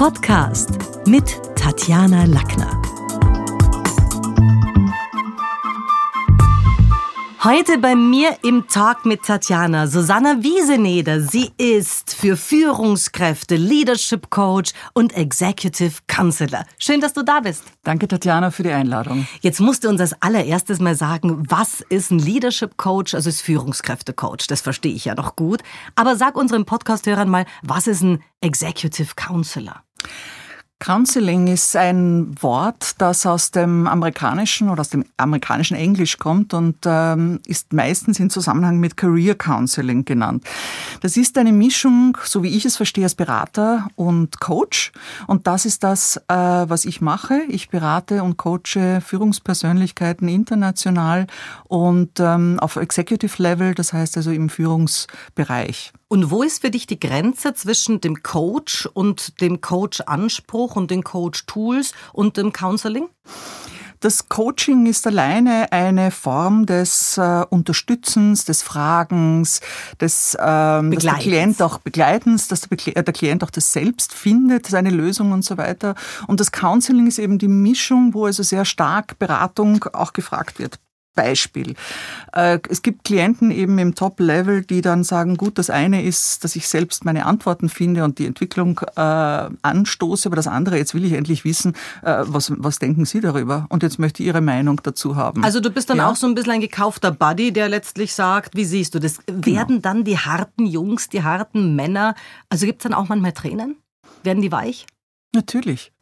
Podcast mit Tatjana Lackner. Heute bei mir im Talk mit Tatjana Susanna Wieseneder. Sie ist für Führungskräfte Leadership Coach und Executive Counselor. Schön, dass du da bist. Danke, Tatjana, für die Einladung. Jetzt musst du uns als allererstes mal sagen, was ist ein Leadership Coach? Also ist Führungskräfte Coach. Das verstehe ich ja noch gut. Aber sag unseren Podcast-Hörern mal, was ist ein Executive Counselor? Counseling ist ein Wort, das aus dem amerikanischen oder aus dem amerikanischen Englisch kommt und ähm, ist meistens in Zusammenhang mit Career Counseling genannt. Das ist eine Mischung, so wie ich es verstehe, als Berater und Coach. Und das ist das, äh, was ich mache. Ich berate und coache Führungspersönlichkeiten international und ähm, auf Executive Level, das heißt also im Führungsbereich. Und wo ist für dich die Grenze zwischen dem Coach und dem Coach-Anspruch und den Coach-Tools und dem Counseling? Das Coaching ist alleine eine Form des äh, Unterstützens, des Fragens, des ähm, dass der Klient auch Begleitens, dass der, der, Klient auch das selbst findet, seine Lösung und so weiter. Und das Counseling ist eben die Mischung, wo also sehr stark Beratung auch gefragt wird. Beispiel. Äh, es gibt Klienten eben im Top-Level, die dann sagen, gut, das eine ist, dass ich selbst meine Antworten finde und die Entwicklung äh, anstoße, aber das andere, jetzt will ich endlich wissen, äh, was, was denken Sie darüber? Und jetzt möchte ich Ihre Meinung dazu haben. Also du bist dann ja? auch so ein bisschen ein gekaufter Buddy, der letztlich sagt, wie siehst du das? Genau. Werden dann die harten Jungs, die harten Männer, also gibt es dann auch manchmal Tränen? Werden die weich? Natürlich.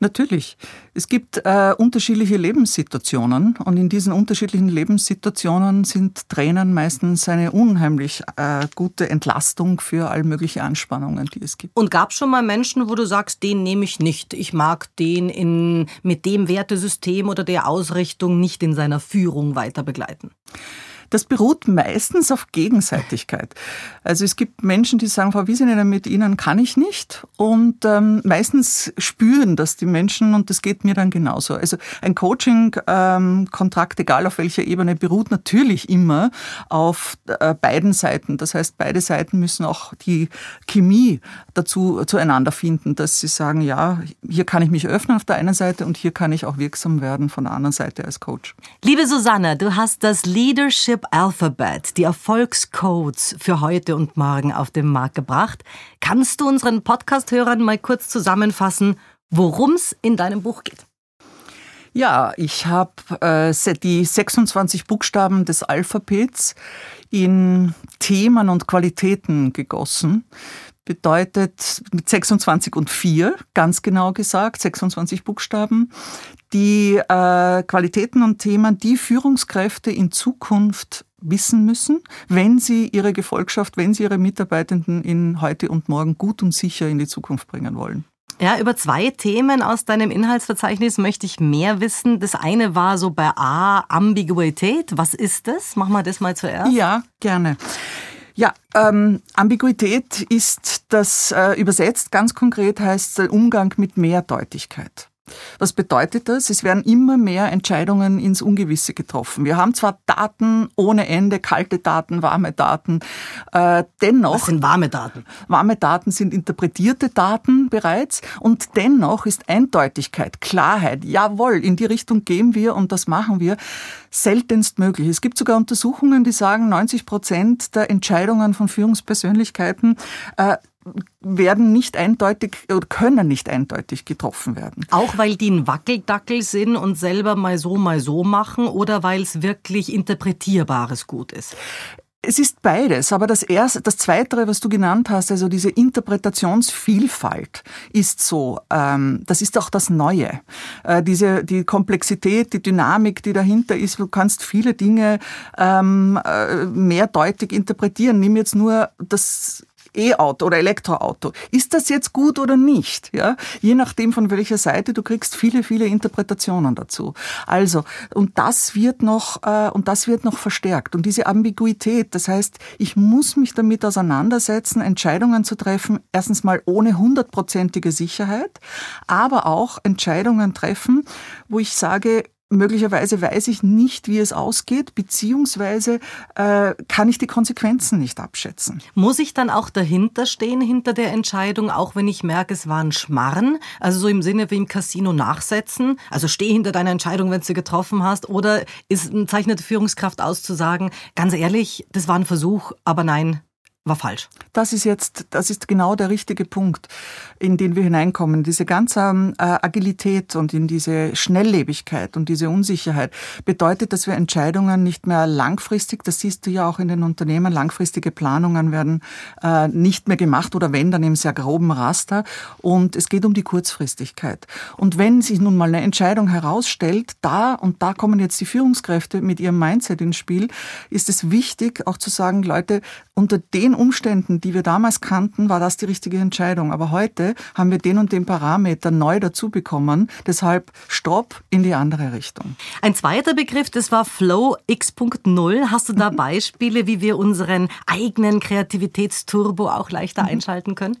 Natürlich. Es gibt äh, unterschiedliche Lebenssituationen und in diesen unterschiedlichen Lebenssituationen sind Tränen meistens eine unheimlich äh, gute Entlastung für all mögliche Anspannungen, die es gibt. Und gab es schon mal Menschen, wo du sagst, den nehme ich nicht. Ich mag den in, mit dem Wertesystem oder der Ausrichtung nicht in seiner Führung weiter begleiten? Das beruht meistens auf Gegenseitigkeit. Also es gibt Menschen, die sagen, Frau Wiesener, mit Ihnen kann ich nicht. Und ähm, meistens spüren das die Menschen und das geht mir dann genauso. Also ein Coaching-Kontrakt, ähm, egal auf welcher Ebene, beruht natürlich immer auf äh, beiden Seiten. Das heißt, beide Seiten müssen auch die Chemie dazu zueinander finden, dass sie sagen, ja, hier kann ich mich öffnen auf der einen Seite und hier kann ich auch wirksam werden von der anderen Seite als Coach. Liebe Susanne, du hast das Leadership Leadership Alphabet, die Erfolgscodes für heute und morgen auf den Markt gebracht. Kannst du unseren Podcast-Hörern mal kurz zusammenfassen, worum es in deinem Buch geht? Ja, ich habe äh, die 26 Buchstaben des Alphabets in Themen und Qualitäten gegossen bedeutet mit 26 und 4, ganz genau gesagt, 26 Buchstaben, die äh, Qualitäten und Themen, die Führungskräfte in Zukunft wissen müssen, wenn sie ihre Gefolgschaft, wenn sie ihre Mitarbeitenden in heute und morgen gut und sicher in die Zukunft bringen wollen. Ja, über zwei Themen aus deinem Inhaltsverzeichnis möchte ich mehr wissen. Das eine war so bei A, Ambiguität. Was ist das? Machen wir das mal zuerst. Ja, gerne. Ja, ähm, Ambiguität ist das äh, übersetzt ganz konkret heißt Umgang mit Mehrdeutigkeit. Was bedeutet das? Es werden immer mehr Entscheidungen ins Ungewisse getroffen. Wir haben zwar Daten ohne Ende, kalte Daten, warme Daten, äh, dennoch. Was sind warme Daten? Warme Daten sind interpretierte Daten bereits und dennoch ist Eindeutigkeit, Klarheit, jawohl, in die Richtung gehen wir und das machen wir, seltenst möglich. Es gibt sogar Untersuchungen, die sagen, 90 Prozent der Entscheidungen von Führungspersönlichkeiten äh, werden nicht eindeutig oder können nicht eindeutig getroffen werden. Auch weil die ein Wackeldackel sind und selber mal so, mal so machen oder weil es wirklich interpretierbares Gut ist? Es ist beides, aber das erste, das Zweite, was du genannt hast, also diese Interpretationsvielfalt, ist so. Ähm, das ist auch das Neue. Äh, diese die Komplexität, die Dynamik, die dahinter ist. Du kannst viele Dinge ähm, äh, mehrdeutig interpretieren. Nimm jetzt nur das E-Auto oder Elektroauto. Ist das jetzt gut oder nicht? Ja, je nachdem von welcher Seite du kriegst viele, viele Interpretationen dazu. Also und das wird noch äh, und das wird noch verstärkt und diese Ambiguität. Das heißt, ich muss mich damit auseinandersetzen, Entscheidungen zu treffen. Erstens mal ohne hundertprozentige Sicherheit, aber auch Entscheidungen treffen, wo ich sage, möglicherweise weiß ich nicht, wie es ausgeht, beziehungsweise äh, kann ich die Konsequenzen nicht abschätzen. Muss ich dann auch dahinter stehen, hinter der Entscheidung, auch wenn ich merke, es war ein Schmarren? Also so im Sinne wie im Casino nachsetzen? Also steh hinter deiner Entscheidung, wenn du sie getroffen hast? Oder ist eine zeichnete Führungskraft auszusagen, ganz ehrlich, das war ein Versuch, aber nein, war falsch. Das ist jetzt, das ist genau der richtige Punkt, in den wir hineinkommen. Diese ganze äh, Agilität und in diese Schnelllebigkeit und diese Unsicherheit bedeutet, dass wir Entscheidungen nicht mehr langfristig, das siehst du ja auch in den Unternehmen, langfristige Planungen werden äh, nicht mehr gemacht oder wenn, dann im sehr groben Raster. Und es geht um die Kurzfristigkeit. Und wenn sich nun mal eine Entscheidung herausstellt, da und da kommen jetzt die Führungskräfte mit ihrem Mindset ins Spiel, ist es wichtig, auch zu sagen, Leute, unter den Umständen, die wir damals kannten, war das die richtige Entscheidung. Aber heute haben wir den und den Parameter neu dazu bekommen. Deshalb Stopp in die andere Richtung. Ein zweiter Begriff, das war Flow X.0. Hast du da Beispiele, wie wir unseren eigenen Kreativitätsturbo auch leichter mhm. einschalten können?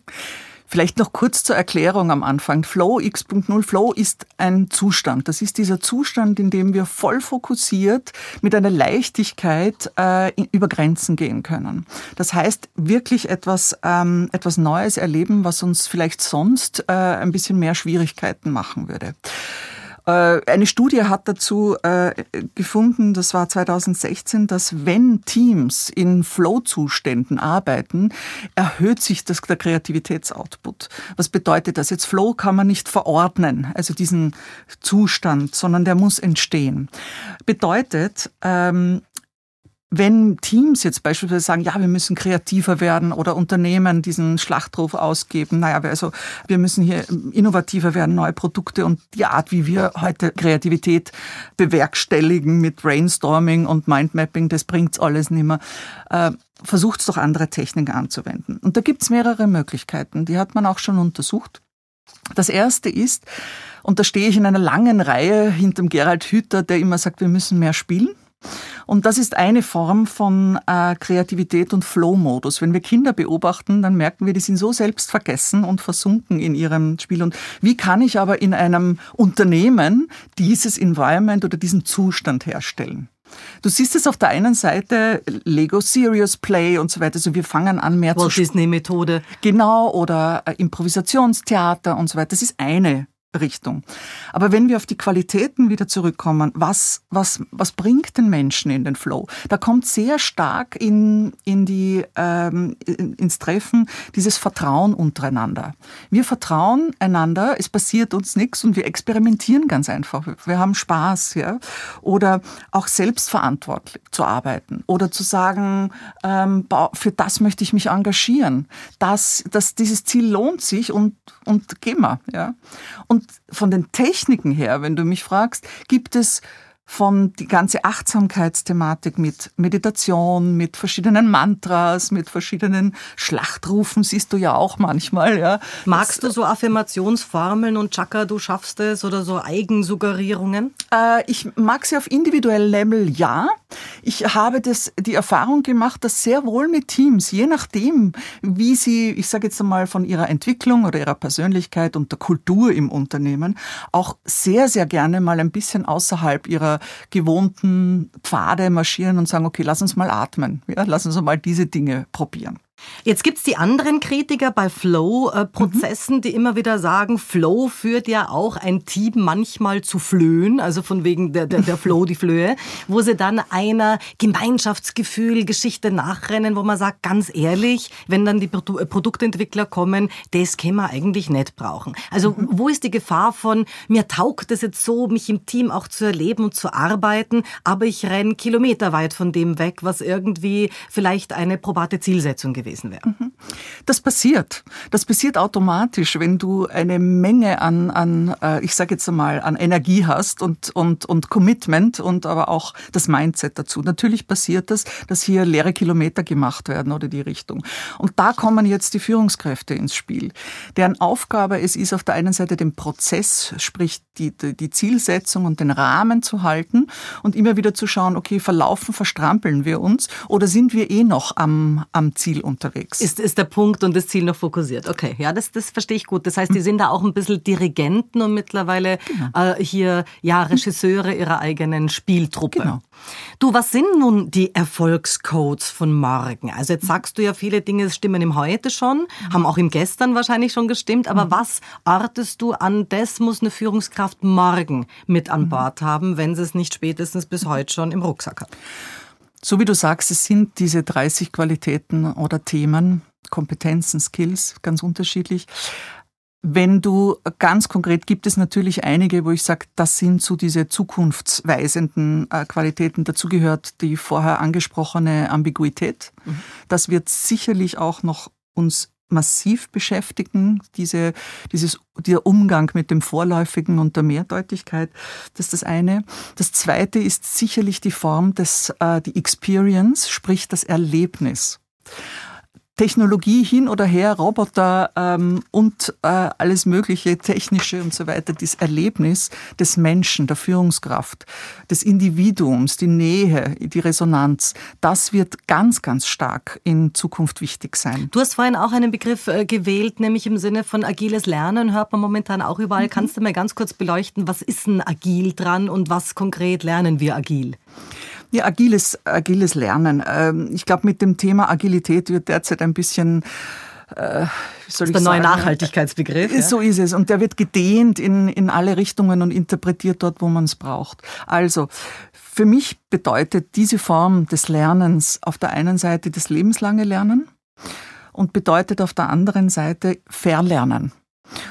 Vielleicht noch kurz zur Erklärung am Anfang. Flow X.0 Flow ist ein Zustand. Das ist dieser Zustand, in dem wir voll fokussiert mit einer Leichtigkeit äh, über Grenzen gehen können. Das heißt, wirklich etwas, ähm, etwas Neues erleben, was uns vielleicht sonst äh, ein bisschen mehr Schwierigkeiten machen würde. Äh, eine Studie hat dazu äh, gefunden, das war 2016, dass wenn Teams in Flow-Zuständen arbeiten, erhöht sich das, der Kreativitätsoutput. Was bedeutet das? Jetzt Flow kann man nicht verordnen, also diesen Zustand, sondern der muss entstehen. Bedeutet, ähm, wenn Teams jetzt beispielsweise sagen, ja, wir müssen kreativer werden oder Unternehmen diesen Schlachtruf ausgeben, naja, also wir müssen hier innovativer werden, neue Produkte und die Art, wie wir heute Kreativität bewerkstelligen mit Brainstorming und Mindmapping, das bringt's alles nicht mehr. Äh, Versucht doch andere Techniken anzuwenden. Und da gibt's mehrere Möglichkeiten, die hat man auch schon untersucht. Das erste ist, und da stehe ich in einer langen Reihe hinterm Gerald Hüther, der immer sagt, wir müssen mehr spielen. Und das ist eine Form von äh, Kreativität und Flow-Modus. Wenn wir Kinder beobachten, dann merken wir, die sind so selbstvergessen und versunken in ihrem Spiel. Und wie kann ich aber in einem Unternehmen dieses Environment oder diesen Zustand herstellen? Du siehst es auf der einen Seite Lego Serious Play und so weiter. Also wir fangen an mehr Walt zu Disney Methode. Genau oder äh, Improvisationstheater und so weiter. Das ist eine Richtung. Aber wenn wir auf die Qualitäten wieder zurückkommen, was, was, was bringt den Menschen in den Flow? Da kommt sehr stark in, in die, ähm, ins Treffen dieses Vertrauen untereinander. Wir vertrauen einander, es passiert uns nichts und wir experimentieren ganz einfach. Wir haben Spaß, ja. Oder auch selbstverantwortlich zu arbeiten oder zu sagen, ähm, für das möchte ich mich engagieren. Das, das, dieses Ziel lohnt sich und, und gehen wir, ja. Und und von den Techniken her, wenn du mich fragst, gibt es von die ganze Achtsamkeitsthematik mit Meditation, mit verschiedenen Mantras, mit verschiedenen Schlachtrufen siehst du ja auch manchmal, ja. Magst du so Affirmationsformeln und Chaka, du schaffst es oder so Eigensuggerierungen? Äh, ich mag sie auf individuellem Level, ja. Ich habe das, die Erfahrung gemacht, dass sehr wohl mit Teams, je nachdem, wie sie, ich sage jetzt einmal von ihrer Entwicklung oder ihrer Persönlichkeit und der Kultur im Unternehmen, auch sehr, sehr gerne mal ein bisschen außerhalb ihrer gewohnten Pfade marschieren und sagen, okay, lass uns mal atmen. Ja, lass uns mal diese Dinge probieren. Jetzt gibt's die anderen Kritiker bei Flow-Prozessen, mhm. die immer wieder sagen, Flow führt ja auch ein Team manchmal zu Flöhen, also von wegen der, der, der Flow, die Flöhe, wo sie dann einer Gemeinschaftsgefühl, Geschichte nachrennen, wo man sagt, ganz ehrlich, wenn dann die Produ Produktentwickler kommen, das können wir eigentlich nicht brauchen. Also mhm. wo ist die Gefahr von, mir taugt es jetzt so, mich im Team auch zu erleben und zu arbeiten, aber ich renne kilometerweit von dem weg, was irgendwie vielleicht eine probate Zielsetzung gewesen avisen ved. Mm -hmm. Das passiert. Das passiert automatisch, wenn du eine Menge an, an äh, ich sage jetzt einmal, an Energie hast und, und, und Commitment und aber auch das Mindset dazu. Natürlich passiert das, dass hier leere Kilometer gemacht werden oder die Richtung. Und da kommen jetzt die Führungskräfte ins Spiel, deren Aufgabe es ist, auf der einen Seite den Prozess, sprich die, die Zielsetzung und den Rahmen zu halten und immer wieder zu schauen, okay, verlaufen, verstrampeln wir uns oder sind wir eh noch am, am Ziel unterwegs? Ist, ist der Punkt und das Ziel noch fokussiert. Okay, ja, das, das verstehe ich gut. Das heißt, die sind da auch ein bisschen Dirigenten und mittlerweile genau. äh, hier ja Regisseure ihrer eigenen Spieltruppe. Genau. Du, was sind nun die Erfolgscodes von morgen? Also jetzt sagst du ja, viele Dinge stimmen im Heute schon, haben auch im Gestern wahrscheinlich schon gestimmt, aber mhm. was artest du an, das muss eine Führungskraft morgen mit an. Bord haben, wenn sie es nicht spätestens bis heute schon im Rucksack hat? So wie du sagst, es sind diese 30 Qualitäten oder Themen, Kompetenzen, Skills, ganz unterschiedlich. Wenn du ganz konkret gibt es natürlich einige, wo ich sage, das sind so diese zukunftsweisenden äh, Qualitäten. Dazu gehört die vorher angesprochene Ambiguität. Mhm. Das wird sicherlich auch noch uns massiv beschäftigen, diese, dieses, der Umgang mit dem Vorläufigen und der Mehrdeutigkeit. Das ist das eine. Das zweite ist sicherlich die Form des, äh, die Experience, sprich das Erlebnis. Technologie hin oder her, Roboter ähm, und äh, alles mögliche, technische und so weiter, das Erlebnis des Menschen, der Führungskraft, des Individuums, die Nähe, die Resonanz, das wird ganz, ganz stark in Zukunft wichtig sein. Du hast vorhin auch einen Begriff äh, gewählt, nämlich im Sinne von agiles Lernen, hört man momentan auch überall. Mhm. Kannst du mal ganz kurz beleuchten, was ist denn agil dran und was konkret lernen wir agil? Ja, agiles, agiles Lernen. Ähm, ich glaube, mit dem Thema Agilität wird derzeit ein bisschen äh, wie soll das ist der neue Nachhaltigkeitsbegriff. Ja? So ist es. Und der wird gedehnt in, in alle Richtungen und interpretiert dort, wo man es braucht. Also, für mich bedeutet diese Form des Lernens auf der einen Seite das lebenslange Lernen und bedeutet auf der anderen Seite Verlernen.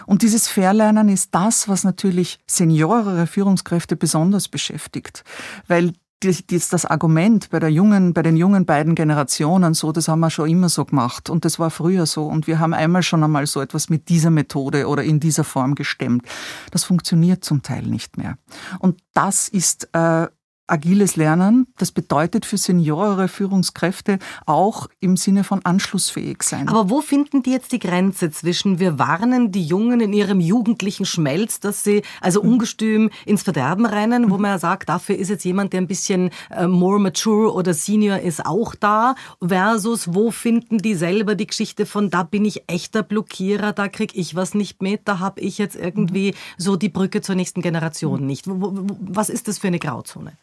Und dieses Verlernen ist das, was natürlich seniorere Führungskräfte besonders beschäftigt, weil das, das Argument bei der jungen, bei den jungen beiden Generationen so, das haben wir schon immer so gemacht und das war früher so und wir haben einmal schon einmal so etwas mit dieser Methode oder in dieser Form gestemmt. Das funktioniert zum Teil nicht mehr. Und das ist äh, agiles Lernen, das bedeutet für seniorere Führungskräfte auch im Sinne von anschlussfähig sein. Aber wo finden die jetzt die Grenze zwischen wir warnen die Jungen in ihrem jugendlichen Schmelz, dass sie also mhm. ungestüm ins Verderben rennen, wo man ja sagt, dafür ist jetzt jemand, der ein bisschen äh, more mature oder senior ist, auch da, versus wo finden die selber die Geschichte von da bin ich echter Blockierer, da krieg ich was nicht mit, da habe ich jetzt irgendwie mhm. so die Brücke zur nächsten Generation nicht. Was ist das für eine Grauzone?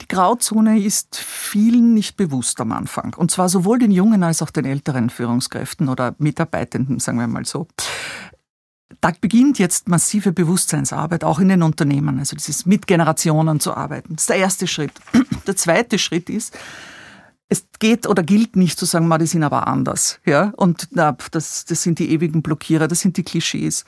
Die Grauzone ist vielen nicht bewusst am Anfang. Und zwar sowohl den jungen als auch den älteren Führungskräften oder Mitarbeitenden, sagen wir mal so. Da beginnt jetzt massive Bewusstseinsarbeit, auch in den Unternehmen, also dieses mit Generationen zu arbeiten. Das ist der erste Schritt. Der zweite Schritt ist, es geht oder gilt nicht zu sagen, die sind aber anders. Ja? Und na, das, das sind die ewigen Blockierer, das sind die Klischees.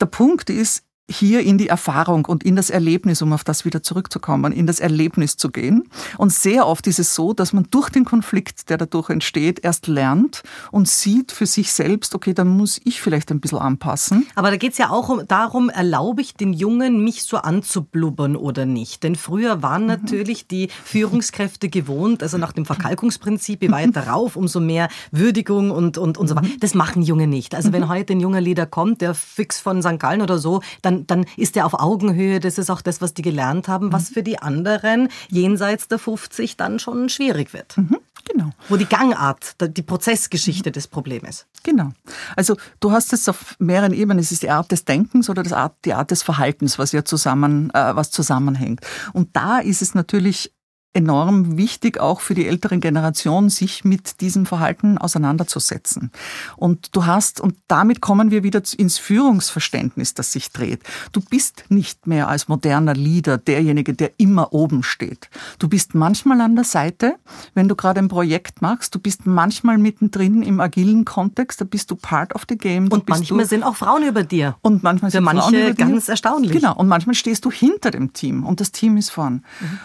Der Punkt ist, hier in die Erfahrung und in das Erlebnis, um auf das wieder zurückzukommen, in das Erlebnis zu gehen. Und sehr oft ist es so, dass man durch den Konflikt, der dadurch entsteht, erst lernt und sieht für sich selbst, okay, dann muss ich vielleicht ein bisschen anpassen. Aber da geht es ja auch darum, erlaube ich den Jungen, mich so anzublubbern oder nicht? Denn früher waren mhm. natürlich die Führungskräfte gewohnt, also nach dem Verkalkungsprinzip, je weiter rauf, umso mehr Würdigung und, und, und so weiter. Mhm. Das machen Junge nicht. Also wenn heute ein junger Leader kommt, der fix von St. Gallen oder so, dann dann, dann ist er auf Augenhöhe. Das ist auch das, was die gelernt haben, was mhm. für die anderen jenseits der 50 dann schon schwierig wird. Mhm. Genau. Wo die Gangart, die Prozessgeschichte mhm. des Problems. Genau. Also du hast es auf mehreren Ebenen. Es ist die Art des Denkens oder das Art, die Art des Verhaltens, was ja zusammen, äh, was zusammenhängt. Und da ist es natürlich enorm wichtig, auch für die ältere Generation, sich mit diesem Verhalten auseinanderzusetzen. Und du hast, und damit kommen wir wieder ins Führungsverständnis, das sich dreht. Du bist nicht mehr als moderner Leader derjenige, der immer oben steht. Du bist manchmal an der Seite, wenn du gerade ein Projekt machst. Du bist manchmal mittendrin im agilen Kontext. Da bist du part of the game. Und manchmal sind auch Frauen über dir. Und manchmal sind manche Frauen über dir. ganz erstaunlich. Genau. Und manchmal stehst du hinter dem Team und das Team ist vorn. Mhm.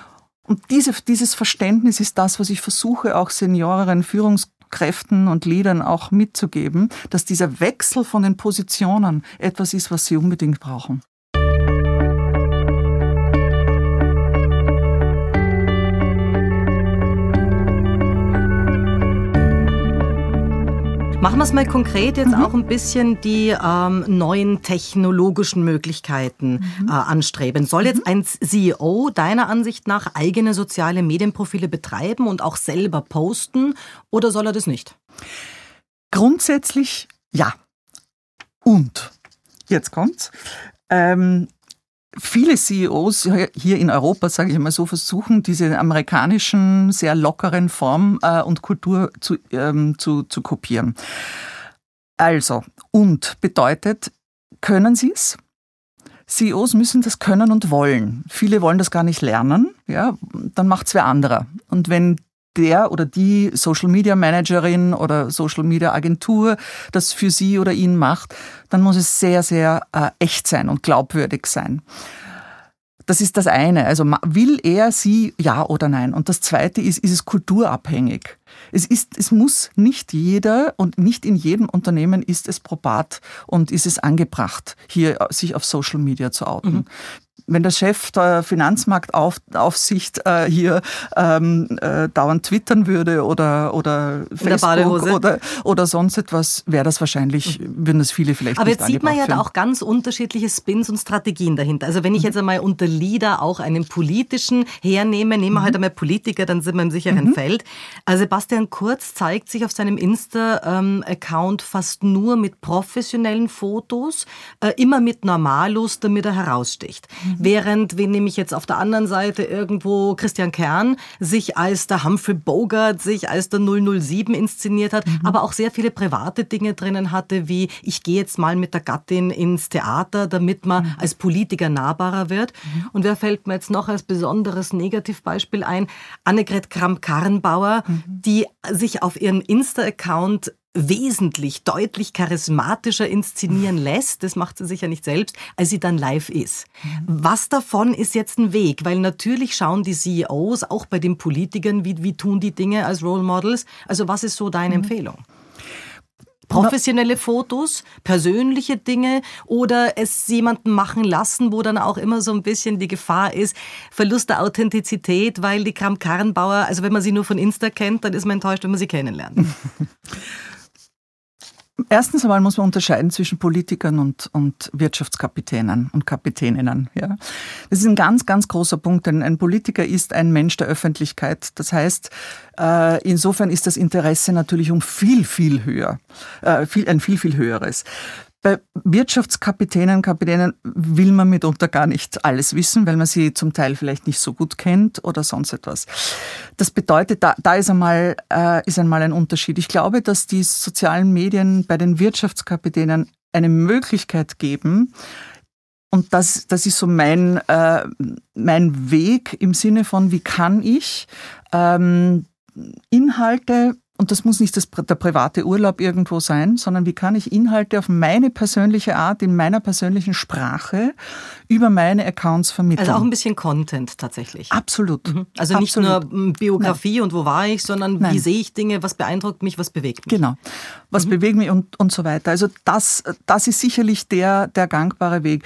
Und diese, dieses Verständnis ist das, was ich versuche, auch Senioren, Führungskräften und Leadern auch mitzugeben, dass dieser Wechsel von den Positionen etwas ist, was sie unbedingt brauchen. Machen wir es mal konkret jetzt mhm. auch ein bisschen die ähm, neuen technologischen Möglichkeiten mhm. äh, anstreben. Soll jetzt mhm. ein CEO deiner Ansicht nach eigene soziale Medienprofile betreiben und auch selber posten oder soll er das nicht? Grundsätzlich ja. Und jetzt kommt's. Ähm, viele CEOs hier in Europa, sage ich mal so, versuchen diese amerikanischen sehr lockeren Form äh, und Kultur zu, ähm, zu, zu kopieren. Also, und bedeutet, können Sie es? CEOs müssen das können und wollen. Viele wollen das gar nicht lernen, ja, dann macht es wer anderer. Und wenn der oder die Social Media Managerin oder Social Media Agentur das für sie oder ihn macht, dann muss es sehr, sehr äh, echt sein und glaubwürdig sein. Das ist das eine. Also will er sie ja oder nein? Und das zweite ist, ist es kulturabhängig? Es ist, es muss nicht jeder und nicht in jedem Unternehmen ist es probat und ist es angebracht, hier sich auf Social Media zu outen. Mhm wenn der Chef der Finanzmarktaufsicht äh, hier ähm, äh, dauernd twittern würde oder, oder Facebook oder, oder sonst etwas, wäre das wahrscheinlich, würden das viele vielleicht Aber jetzt sieht man ja da auch ganz unterschiedliche Spins und Strategien dahinter. Also wenn ich mhm. jetzt einmal unter Leader auch einen politischen hernehme, nehmen wir mhm. halt einmal Politiker, dann sind wir im sicheren mhm. Feld. Also Sebastian Kurz zeigt sich auf seinem Insta-Account fast nur mit professionellen Fotos, äh, immer mit Normalos, damit er heraussticht. Mhm. Während, wen nehme ich jetzt auf der anderen Seite irgendwo, Christian Kern sich als der Humphrey Bogart, sich als der 007 inszeniert hat, mhm. aber auch sehr viele private Dinge drinnen hatte, wie ich gehe jetzt mal mit der Gattin ins Theater, damit man mhm. als Politiker nahbarer wird. Mhm. Und wer fällt mir jetzt noch als besonderes Negativbeispiel ein? Annegret Kramp-Karrenbauer, mhm. die sich auf ihren Insta-Account wesentlich, deutlich charismatischer inszenieren lässt, das macht sie sicher nicht selbst, als sie dann live ist. Mhm. Was davon ist jetzt ein Weg? Weil natürlich schauen die CEOs, auch bei den Politikern, wie, wie tun die Dinge als Role Models. Also was ist so deine mhm. Empfehlung? professionelle Fotos, persönliche Dinge oder es jemanden machen lassen, wo dann auch immer so ein bisschen die Gefahr ist, Verlust der Authentizität, weil die Kram Karrenbauer, also wenn man sie nur von Insta kennt, dann ist man enttäuscht, wenn man sie kennenlernt. Erstens einmal muss man unterscheiden zwischen Politikern und, und Wirtschaftskapitänen und Kapitäninnen. Ja. Das ist ein ganz, ganz großer Punkt, denn ein Politiker ist ein Mensch der Öffentlichkeit. Das heißt, äh, insofern ist das Interesse natürlich um viel, viel höher, äh, viel, ein viel, viel höheres. Bei Wirtschaftskapitänen, Kapitänen will man mitunter gar nicht alles wissen, weil man sie zum Teil vielleicht nicht so gut kennt oder sonst etwas. Das bedeutet, da, da ist, einmal, äh, ist einmal ein Unterschied. Ich glaube, dass die sozialen Medien bei den Wirtschaftskapitänen eine Möglichkeit geben, und das, das ist so mein, äh, mein Weg im Sinne von, wie kann ich ähm, Inhalte und das muss nicht das, der private Urlaub irgendwo sein, sondern wie kann ich Inhalte auf meine persönliche Art, in meiner persönlichen Sprache über meine Accounts vermitteln. Also auch ein bisschen Content tatsächlich. Absolut. Mhm. Also nicht Absolut. nur Biografie Nein. und wo war ich, sondern Nein. wie sehe ich Dinge, was beeindruckt mich, was bewegt mich. Genau. Was mhm. bewegt mich und, und so weiter. Also das, das ist sicherlich der, der gangbare Weg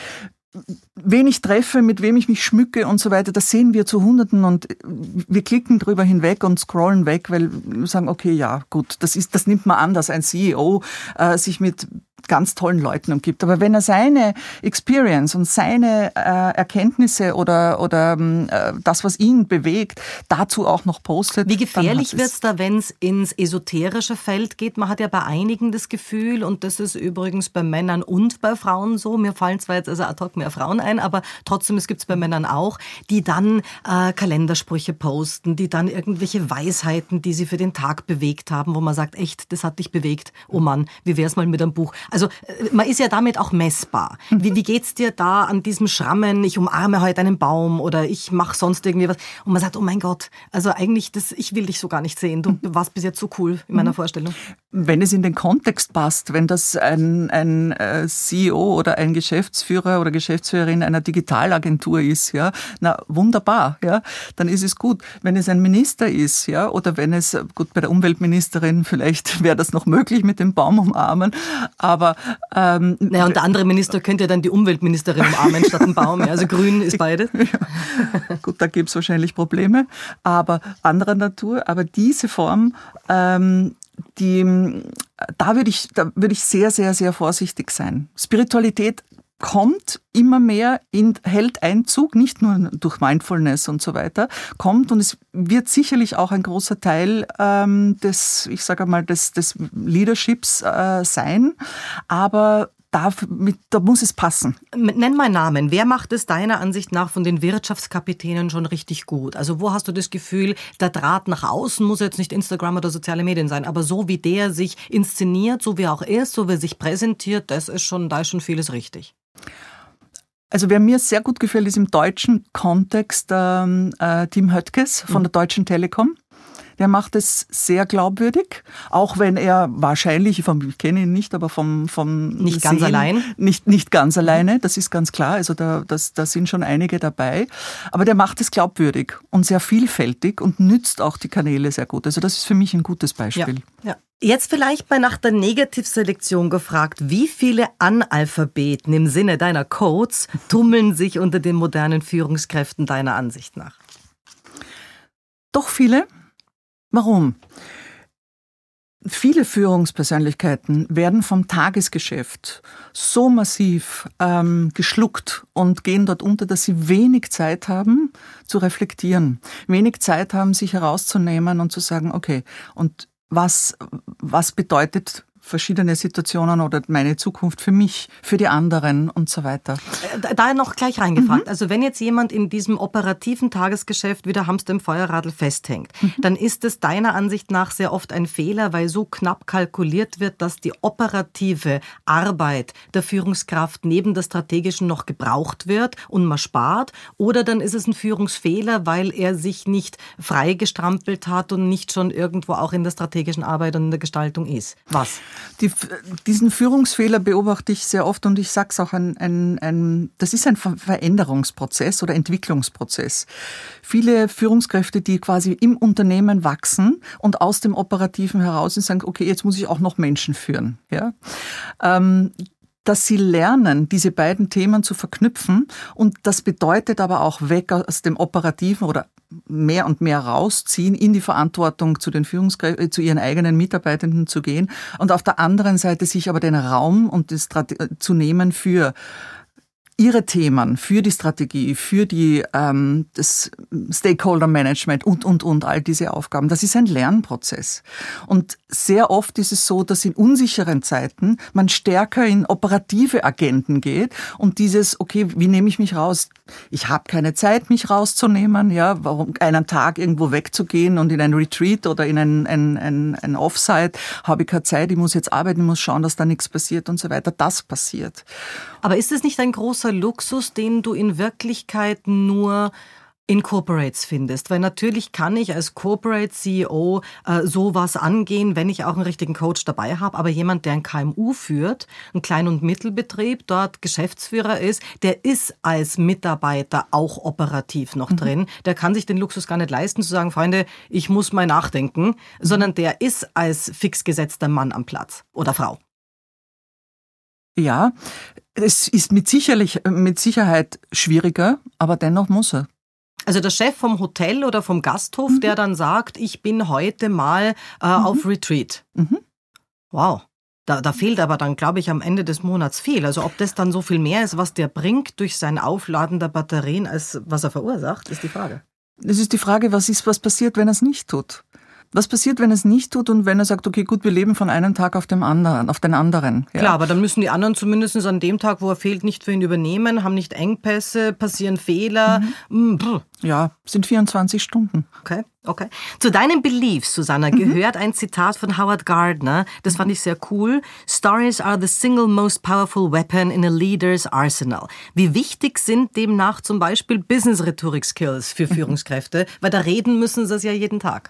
wen ich treffe, mit wem ich mich schmücke und so weiter, das sehen wir zu Hunderten und wir klicken drüber hinweg und scrollen weg, weil wir sagen, okay, ja, gut, das ist, das nimmt man an, dass ein CEO äh, sich mit ganz tollen Leuten umgibt. Aber wenn er seine Experience und seine äh, Erkenntnisse oder, oder ähm, äh, das, was ihn bewegt, dazu auch noch postet. Wie gefährlich wird es da, wenn es ins esoterische Feld geht? Man hat ja bei einigen das Gefühl, und das ist übrigens bei Männern und bei Frauen so, mir fallen zwar jetzt also ad hoc mehr Frauen ein, aber trotzdem, es gibt es bei Männern auch, die dann äh, Kalendersprüche posten, die dann irgendwelche Weisheiten, die sie für den Tag bewegt haben, wo man sagt, echt, das hat dich bewegt, oh Mann, wie wär's mal mit einem Buch? Also äh, man ist ja damit auch messbar. Wie, wie geht's dir da an diesem Schrammen, ich umarme heute einen Baum oder ich mache sonst irgendwie was und man sagt, oh mein Gott, also eigentlich, das, ich will dich so gar nicht sehen, du warst bis jetzt so cool in meiner mhm. Vorstellung. Wenn es in den Kontext passt, wenn das ein, ein äh, CEO oder ein Geschäftsführer oder Geschäftsführerin einer Digitalagentur ist, ja, na wunderbar, ja, dann ist es gut. Wenn es ein Minister ist, ja, oder wenn es, gut, bei der Umweltministerin vielleicht wäre das noch möglich mit dem Baum umarmen, aber aber ähm, naja, und der andere Minister könnte ja dann die Umweltministerin umarmen statt einen Baum. Also grün ist beide. Ja. Gut, da gibt es wahrscheinlich Probleme, aber anderer Natur. Aber diese Form ähm, die, da würde ich, da würde ich sehr, sehr, sehr vorsichtig sein. Spiritualität kommt immer mehr, in, hält Einzug, nicht nur durch Mindfulness und so weiter, kommt und es wird sicherlich auch ein großer Teil ähm, des, ich sage mal, des, des Leaderships äh, sein, aber da, mit, da muss es passen. Nenn mal Namen. Wer macht es deiner Ansicht nach von den Wirtschaftskapitänen schon richtig gut? Also wo hast du das Gefühl, der Draht nach außen muss jetzt nicht Instagram oder soziale Medien sein, aber so wie der sich inszeniert, so wie er auch ist, so wie er sich präsentiert, das ist schon, da ist schon vieles richtig. Also wer mir sehr gut gefällt, ist im deutschen Kontext ähm, äh, Tim Höttges von der Deutschen Telekom. Der macht es sehr glaubwürdig, auch wenn er wahrscheinlich, ich kenne ihn nicht, aber vom, vom Nicht Sehen, ganz allein? Nicht, nicht ganz alleine, das ist ganz klar. Also da, das, da sind schon einige dabei. Aber der macht es glaubwürdig und sehr vielfältig und nützt auch die Kanäle sehr gut. Also das ist für mich ein gutes Beispiel. Ja, ja. Jetzt vielleicht mal nach der Negativselektion gefragt. Wie viele Analphabeten im Sinne deiner Codes tummeln sich unter den modernen Führungskräften deiner Ansicht nach? Doch viele. Warum? Viele Führungspersönlichkeiten werden vom Tagesgeschäft so massiv ähm, geschluckt und gehen dort unter, dass sie wenig Zeit haben zu reflektieren, wenig Zeit haben, sich herauszunehmen und zu sagen, okay, und was, was bedeutet verschiedene Situationen oder meine Zukunft für mich, für die anderen und so weiter. Äh, da noch gleich reingefragt. Mhm. Also wenn jetzt jemand in diesem operativen Tagesgeschäft wie der Hamster im Feuerradl festhängt, mhm. dann ist es deiner Ansicht nach sehr oft ein Fehler, weil so knapp kalkuliert wird, dass die operative Arbeit der Führungskraft neben der strategischen noch gebraucht wird und man spart. Oder dann ist es ein Führungsfehler, weil er sich nicht freigestrampelt hat und nicht schon irgendwo auch in der strategischen Arbeit und in der Gestaltung ist. Was? Die, diesen Führungsfehler beobachte ich sehr oft und ich sage es auch, ein, ein, ein, das ist ein Veränderungsprozess oder Entwicklungsprozess. Viele Führungskräfte, die quasi im Unternehmen wachsen und aus dem Operativen heraus sagen, okay, jetzt muss ich auch noch Menschen führen. Ja? Ähm, dass sie lernen, diese beiden Themen zu verknüpfen. Und das bedeutet aber auch weg aus dem Operativen oder mehr und mehr rausziehen, in die Verantwortung zu den Führungskräften, äh, zu ihren eigenen Mitarbeitenden zu gehen und auf der anderen Seite sich aber den Raum und das äh, zu nehmen für Ihre Themen für die Strategie, für die, ähm, das Stakeholder Management und, und, und, all diese Aufgaben. Das ist ein Lernprozess. Und sehr oft ist es so, dass in unsicheren Zeiten man stärker in operative Agenten geht und dieses, okay, wie nehme ich mich raus? Ich habe keine Zeit, mich rauszunehmen, ja, warum einen Tag irgendwo wegzugehen und in ein Retreat oder in ein, ein, ein, ein Offsite habe ich keine Zeit, ich muss jetzt arbeiten, ich muss schauen, dass da nichts passiert und so weiter. Das passiert. Aber ist es nicht ein großer Luxus, den du in Wirklichkeit nur in Corporates findest. Weil natürlich kann ich als Corporate CEO äh, sowas angehen, wenn ich auch einen richtigen Coach dabei habe. Aber jemand, der ein KMU führt, einen Klein- und Mittelbetrieb, dort Geschäftsführer ist, der ist als Mitarbeiter auch operativ noch mhm. drin. Der kann sich den Luxus gar nicht leisten zu sagen, Freunde, ich muss mal nachdenken, sondern der ist als fix gesetzter Mann am Platz oder Frau. Ja, es ist mit, sicherlich, mit Sicherheit schwieriger, aber dennoch muss er. Also der Chef vom Hotel oder vom Gasthof, mhm. der dann sagt, ich bin heute mal äh, mhm. auf Retreat. Mhm. Wow. Da, da fehlt aber dann, glaube ich, am Ende des Monats viel. Also ob das dann so viel mehr ist, was der bringt durch sein Aufladen der Batterien, als was er verursacht, ist die Frage. Es ist die Frage, was ist, was passiert, wenn er es nicht tut? Was passiert, wenn er es nicht tut und wenn er sagt, okay, gut, wir leben von einem Tag auf dem anderen, auf den anderen? Ja. Klar, aber dann müssen die anderen zumindest an dem Tag, wo er fehlt, nicht für ihn übernehmen, haben nicht Engpässe, passieren Fehler. Mhm. Ja, sind 24 Stunden. Okay, okay. Zu deinen Beliefs, Susanna, mhm. gehört ein Zitat von Howard Gardner. Das fand ich sehr cool. Stories are the single most powerful weapon in a leader's arsenal. Wie wichtig sind demnach zum Beispiel Business-Rhetorik-Skills für Führungskräfte? Weil da reden müssen sie es ja jeden Tag.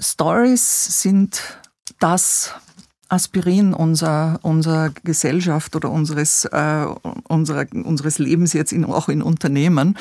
Stories sind das Aspirin unserer, unserer Gesellschaft oder unseres, äh, unserer, unseres Lebens jetzt in, auch in Unternehmen.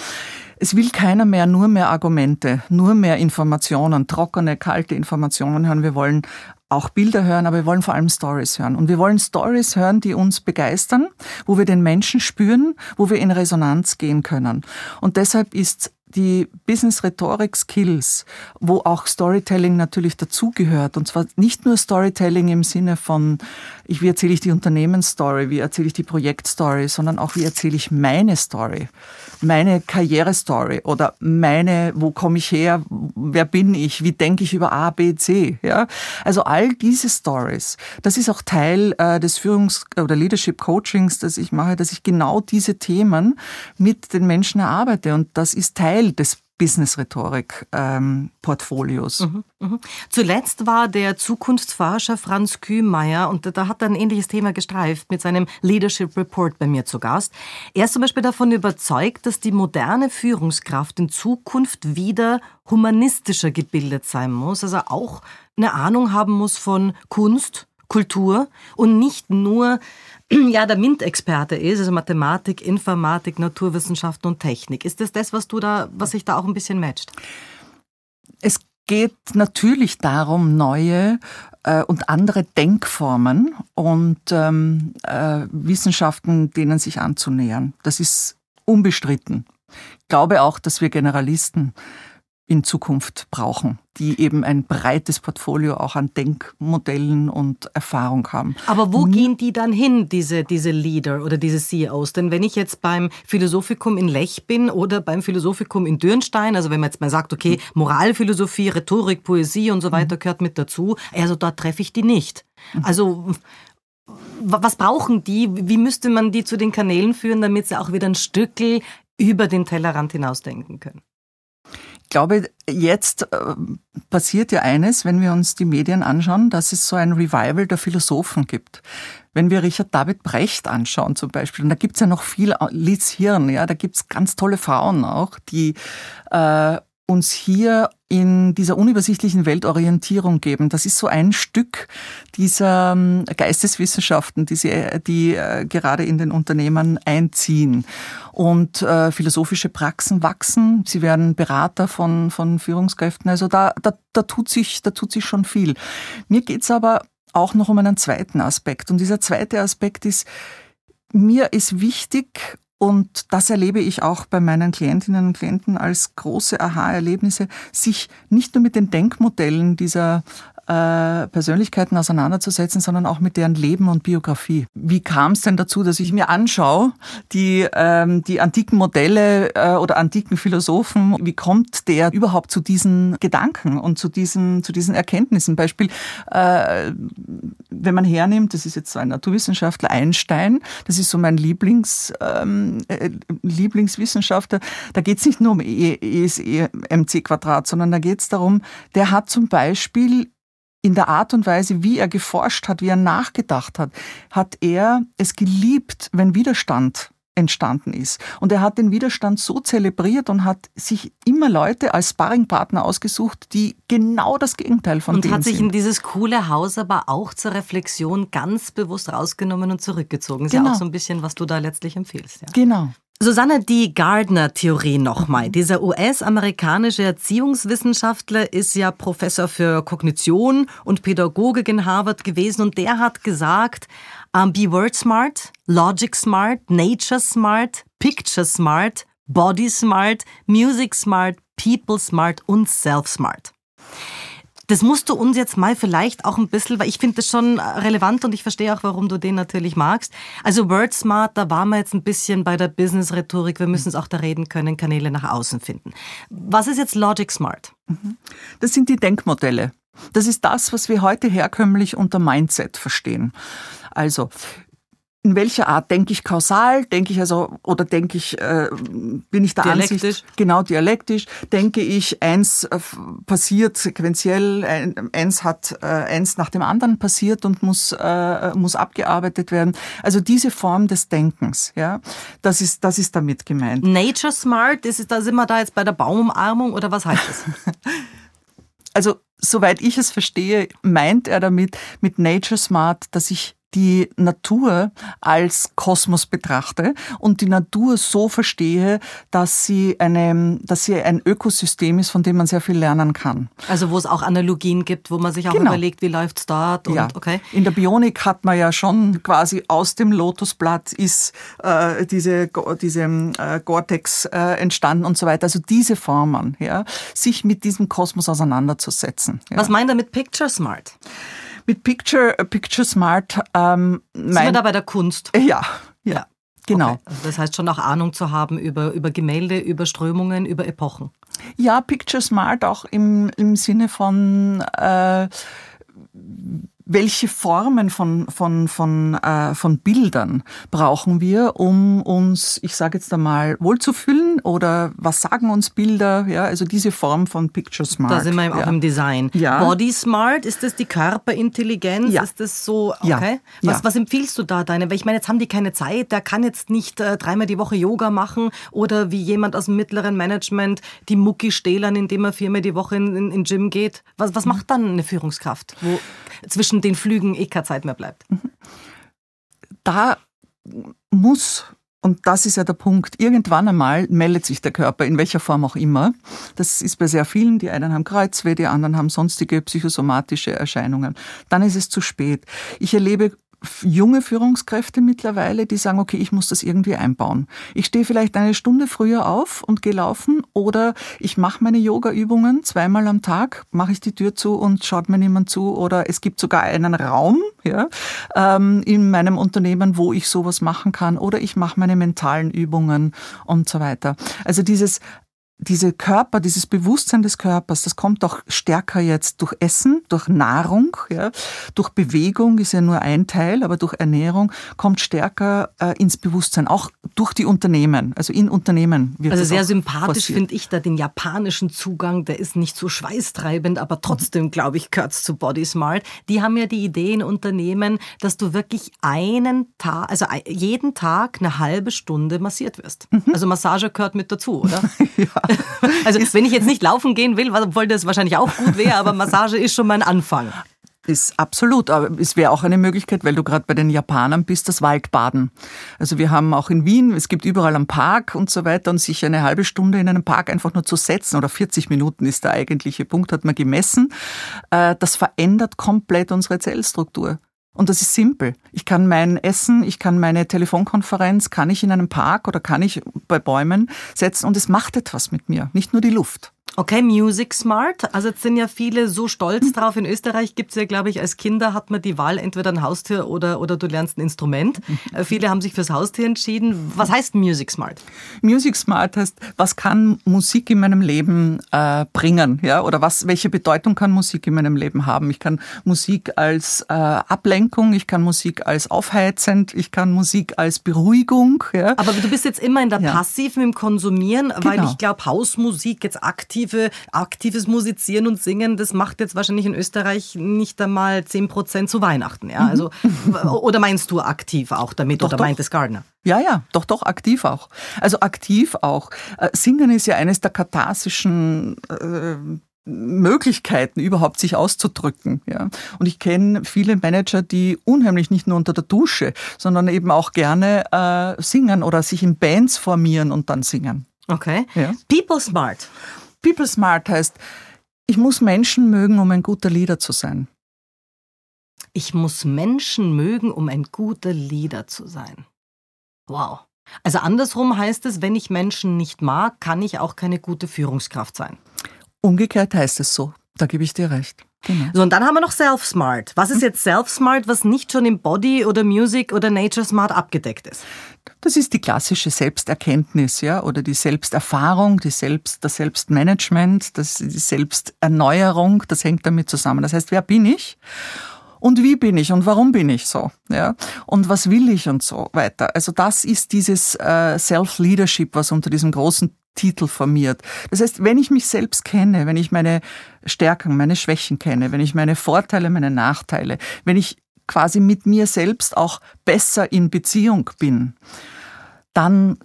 Es will keiner mehr nur mehr Argumente, nur mehr Informationen, trockene, kalte Informationen hören. Wir wollen auch Bilder hören, aber wir wollen vor allem Stories hören. Und wir wollen Stories hören, die uns begeistern, wo wir den Menschen spüren, wo wir in Resonanz gehen können. Und deshalb ist die Business Rhetorik Skills, wo auch Storytelling natürlich dazugehört. Und zwar nicht nur Storytelling im Sinne von, ich, wie erzähle ich die Unternehmensstory, wie erzähle ich die Projektstory, sondern auch, wie erzähle ich meine Story, meine Karrierestory oder meine, wo komme ich her, wer bin ich, wie denke ich über A, B, C. Ja? Also all diese Stories, das ist auch Teil äh, des Führungs- oder Leadership Coachings, das ich mache, dass ich genau diese Themen mit den Menschen erarbeite. Und das ist Teil des Business-Rhetorik-Portfolios. Ähm, mhm, mh. Zuletzt war der Zukunftsforscher Franz Kühmeier, und da hat er ein ähnliches Thema gestreift, mit seinem Leadership Report bei mir zu Gast. Er ist zum Beispiel davon überzeugt, dass die moderne Führungskraft in Zukunft wieder humanistischer gebildet sein muss, also auch eine Ahnung haben muss von Kunst, Kultur und nicht nur ja, der MINT-Experte ist, also Mathematik, Informatik, Naturwissenschaften und Technik. Ist das das, was du da, was sich da auch ein bisschen matcht? Es geht natürlich darum, neue äh, und andere Denkformen und ähm, äh, Wissenschaften denen sich anzunähern. Das ist unbestritten. Ich glaube auch, dass wir Generalisten in Zukunft brauchen, die eben ein breites Portfolio auch an Denkmodellen und Erfahrung haben. Aber wo gehen die dann hin, diese, diese Leader oder diese CEOs? Denn wenn ich jetzt beim Philosophikum in Lech bin oder beim Philosophikum in Dürnstein, also wenn man jetzt mal sagt, okay, Moralphilosophie, Rhetorik, Poesie und so weiter gehört mit dazu, also dort treffe ich die nicht. Also was brauchen die? Wie müsste man die zu den Kanälen führen, damit sie auch wieder ein Stückel über den Tellerrand hinausdenken können? Glaube, jetzt äh, passiert ja eines, wenn wir uns die Medien anschauen, dass es so ein Revival der Philosophen gibt. Wenn wir Richard David Brecht anschauen zum Beispiel, und da gibt's ja noch viel, Liz Hirn, ja, da gibt's ganz tolle Frauen auch, die äh, uns hier in dieser unübersichtlichen Weltorientierung geben. Das ist so ein Stück dieser ähm, Geisteswissenschaften, die, sie, die äh, gerade in den Unternehmen einziehen. Und äh, philosophische Praxen wachsen. Sie werden Berater von, von Führungskräften. Also da, da, da, tut sich, da tut sich schon viel. Mir geht's aber auch noch um einen zweiten Aspekt. Und dieser zweite Aspekt ist, mir ist wichtig, und das erlebe ich auch bei meinen Klientinnen und Klienten als große Aha-Erlebnisse, sich nicht nur mit den Denkmodellen dieser äh, Persönlichkeiten auseinanderzusetzen, sondern auch mit deren Leben und Biografie. Wie kam es denn dazu, dass ich mir anschaue, die, ähm, die antiken Modelle äh, oder antiken Philosophen, wie kommt der überhaupt zu diesen Gedanken und zu diesen, zu diesen Erkenntnissen? Beispiel, äh, wenn man hernimmt, das ist jetzt so ein Naturwissenschaftler, Einstein, das ist so mein Lieblings, ähm, äh, Lieblingswissenschaftler, da geht es nicht nur um e, e sondern da geht es darum, der hat zum Beispiel in der Art und Weise, wie er geforscht hat, wie er nachgedacht hat, hat er es geliebt, wenn Widerstand entstanden ist. Und er hat den Widerstand so zelebriert und hat sich immer Leute als Sparringpartner ausgesucht, die genau das Gegenteil von und dem sind. Und hat sich in dieses coole Haus aber auch zur Reflexion ganz bewusst rausgenommen und zurückgezogen. Ist genau. ja auch so ein bisschen, was du da letztlich empfiehlst. Ja. Genau. Susanne, die Gardner-Theorie nochmal. Dieser US-amerikanische Erziehungswissenschaftler ist ja Professor für Kognition und Pädagogik in Harvard gewesen und der hat gesagt, um, be word smart, logic smart, nature smart, picture smart, body smart, music smart, people smart und self smart. Das musst du uns jetzt mal vielleicht auch ein bisschen, weil ich finde das schon relevant und ich verstehe auch, warum du den natürlich magst. Also Word Smart, da waren wir jetzt ein bisschen bei der Business-Rhetorik. Wir müssen es auch da reden können, Kanäle nach außen finden. Was ist jetzt Logic Smart? Mhm. Das sind die Denkmodelle. Das ist das, was wir heute herkömmlich unter Mindset verstehen. Also in welcher Art denke ich kausal, denke ich also oder denke ich äh, bin ich der dialektisch. Ansicht genau dialektisch, denke ich eins äh, passiert sequenziell, eins hat äh, eins nach dem anderen passiert und muss äh, muss abgearbeitet werden. Also diese Form des Denkens, ja, das ist das ist damit gemeint. Nature Smart, ist da sind wir da jetzt bei der Baumumarmung oder was heißt das? also soweit ich es verstehe, meint er damit mit Nature Smart, dass ich die Natur als Kosmos betrachte und die Natur so verstehe, dass sie, eine, dass sie ein Ökosystem ist, von dem man sehr viel lernen kann. Also wo es auch Analogien gibt, wo man sich auch genau. überlegt, wie läuft es dort. Und, ja. okay. In der Bionik hat man ja schon quasi aus dem Lotusblatt ist äh, diese, diese äh, Gore-Tex äh, entstanden und so weiter. Also diese Formen, ja, sich mit diesem Kosmos auseinanderzusetzen. Ja. Was meint er mit Picture Smart? Mit Picture, Picture Smart. Ähm, Sind wir da bei der Kunst? Ja, ja. ja. Genau. Okay. Also das heißt schon auch Ahnung zu haben über, über Gemälde, über Strömungen, über Epochen. Ja, Picture Smart auch im, im Sinne von äh, welche Formen von, von, von, äh, von Bildern brauchen wir, um uns, ich sage jetzt einmal, wohlzufühlen oder was sagen uns Bilder? Ja, also diese Form von Picture Smart. Da sind wir auch ja. im Design. Ja. Body Smart, ist das die Körperintelligenz? Ja. Ist das so, okay? Ja. Was, was empfiehlst du da deine? Weil ich meine, jetzt haben die keine Zeit, der kann jetzt nicht äh, dreimal die Woche Yoga machen oder wie jemand aus dem mittleren Management die Mucki stählern, indem er viermal die Woche in, in, in Gym geht. Was, was macht dann eine Führungskraft? Wo zwischen den Flügen eh keine Zeit mehr bleibt. Mhm. Da muss und das ist ja der Punkt. Irgendwann einmal meldet sich der Körper, in welcher Form auch immer. Das ist bei sehr vielen. Die einen haben Kreuzweh, die anderen haben sonstige psychosomatische Erscheinungen. Dann ist es zu spät. Ich erlebe junge Führungskräfte mittlerweile, die sagen, okay, ich muss das irgendwie einbauen. Ich stehe vielleicht eine Stunde früher auf und gehe laufen oder ich mache meine Yoga-Übungen zweimal am Tag, mache ich die Tür zu und schaut mir niemand zu oder es gibt sogar einen Raum ja, ähm, in meinem Unternehmen, wo ich sowas machen kann oder ich mache meine mentalen Übungen und so weiter. Also dieses diese Körper, dieses Bewusstsein des Körpers, das kommt auch stärker jetzt durch Essen, durch Nahrung, ja, durch Bewegung ist ja nur ein Teil, aber durch Ernährung kommt stärker äh, ins Bewusstsein, auch durch die Unternehmen, also in Unternehmen wird Also sehr sympathisch finde ich da den japanischen Zugang, der ist nicht so schweißtreibend, aber trotzdem, glaube ich, gehört zu Body Smart. Die haben ja die Idee in Unternehmen, dass du wirklich einen Tag, also jeden Tag eine halbe Stunde massiert wirst. Mhm. Also Massage gehört mit dazu, oder? ja. Also wenn ich jetzt nicht laufen gehen will, obwohl das wahrscheinlich auch gut wäre, aber Massage ist schon mein Anfang. Ist absolut, aber es wäre auch eine Möglichkeit, weil du gerade bei den Japanern bist, das Waldbaden. Also wir haben auch in Wien, es gibt überall einen Park und so weiter und sich eine halbe Stunde in einem Park einfach nur zu setzen oder 40 Minuten ist der eigentliche Punkt, hat man gemessen, äh, das verändert komplett unsere Zellstruktur. Und das ist simpel. Ich kann mein Essen, ich kann meine Telefonkonferenz, kann ich in einem Park oder kann ich bei Bäumen setzen und es macht etwas mit mir, nicht nur die Luft. Okay, Music Smart. Also jetzt sind ja viele so stolz hm. drauf. In Österreich gibt's ja, glaube ich, als Kinder hat man die Wahl, entweder ein Haustier oder, oder du lernst ein Instrument. Äh, viele haben sich fürs Haustier entschieden. Was heißt Music Smart? Music Smart heißt, was kann Musik in meinem Leben äh, bringen? Ja? Oder was, welche Bedeutung kann Musik in meinem Leben haben? Ich kann Musik als äh, Ablenkung, ich kann Musik als aufheizend, ich kann Musik als Beruhigung. Ja? Aber du bist jetzt immer in der ja. Passiven im Konsumieren, genau. weil ich glaube, Hausmusik jetzt aktiv aktive, aktives Musizieren und Singen, das macht jetzt wahrscheinlich in Österreich nicht einmal 10 Prozent zu Weihnachten. Ja? Also, oder meinst du aktiv auch damit doch, oder doch. meint es Gardner? Ja, ja, doch, doch, aktiv auch. Also aktiv auch. Äh, Singen ist ja eines der katharsischen äh, Möglichkeiten überhaupt sich auszudrücken. Ja. Und ich kenne viele Manager, die unheimlich nicht nur unter der Dusche, sondern eben auch gerne äh, singen oder sich in Bands formieren und dann singen. Okay. Ja. People Smart. People Smart heißt, ich muss Menschen mögen, um ein guter Leader zu sein. Ich muss Menschen mögen, um ein guter Leader zu sein. Wow. Also andersrum heißt es, wenn ich Menschen nicht mag, kann ich auch keine gute Führungskraft sein. Umgekehrt heißt es so. Da gebe ich dir recht. Genau. So, und dann haben wir noch Self-Smart. Was ist jetzt Self-Smart, was nicht schon im Body oder Music oder Nature Smart abgedeckt ist? Das ist die klassische Selbsterkenntnis, ja, oder die Selbsterfahrung, die Selbst, das Selbstmanagement, das, die Selbsterneuerung, das hängt damit zusammen. Das heißt, wer bin ich? Und wie bin ich und warum bin ich so, ja, und was will ich und so weiter. Also das ist dieses äh, Self-Leadership, was unter diesem großen Titel formiert. Das heißt, wenn ich mich selbst kenne, wenn ich meine Stärken, meine Schwächen kenne, wenn ich meine Vorteile, meine Nachteile, wenn ich quasi mit mir selbst auch besser in Beziehung bin, dann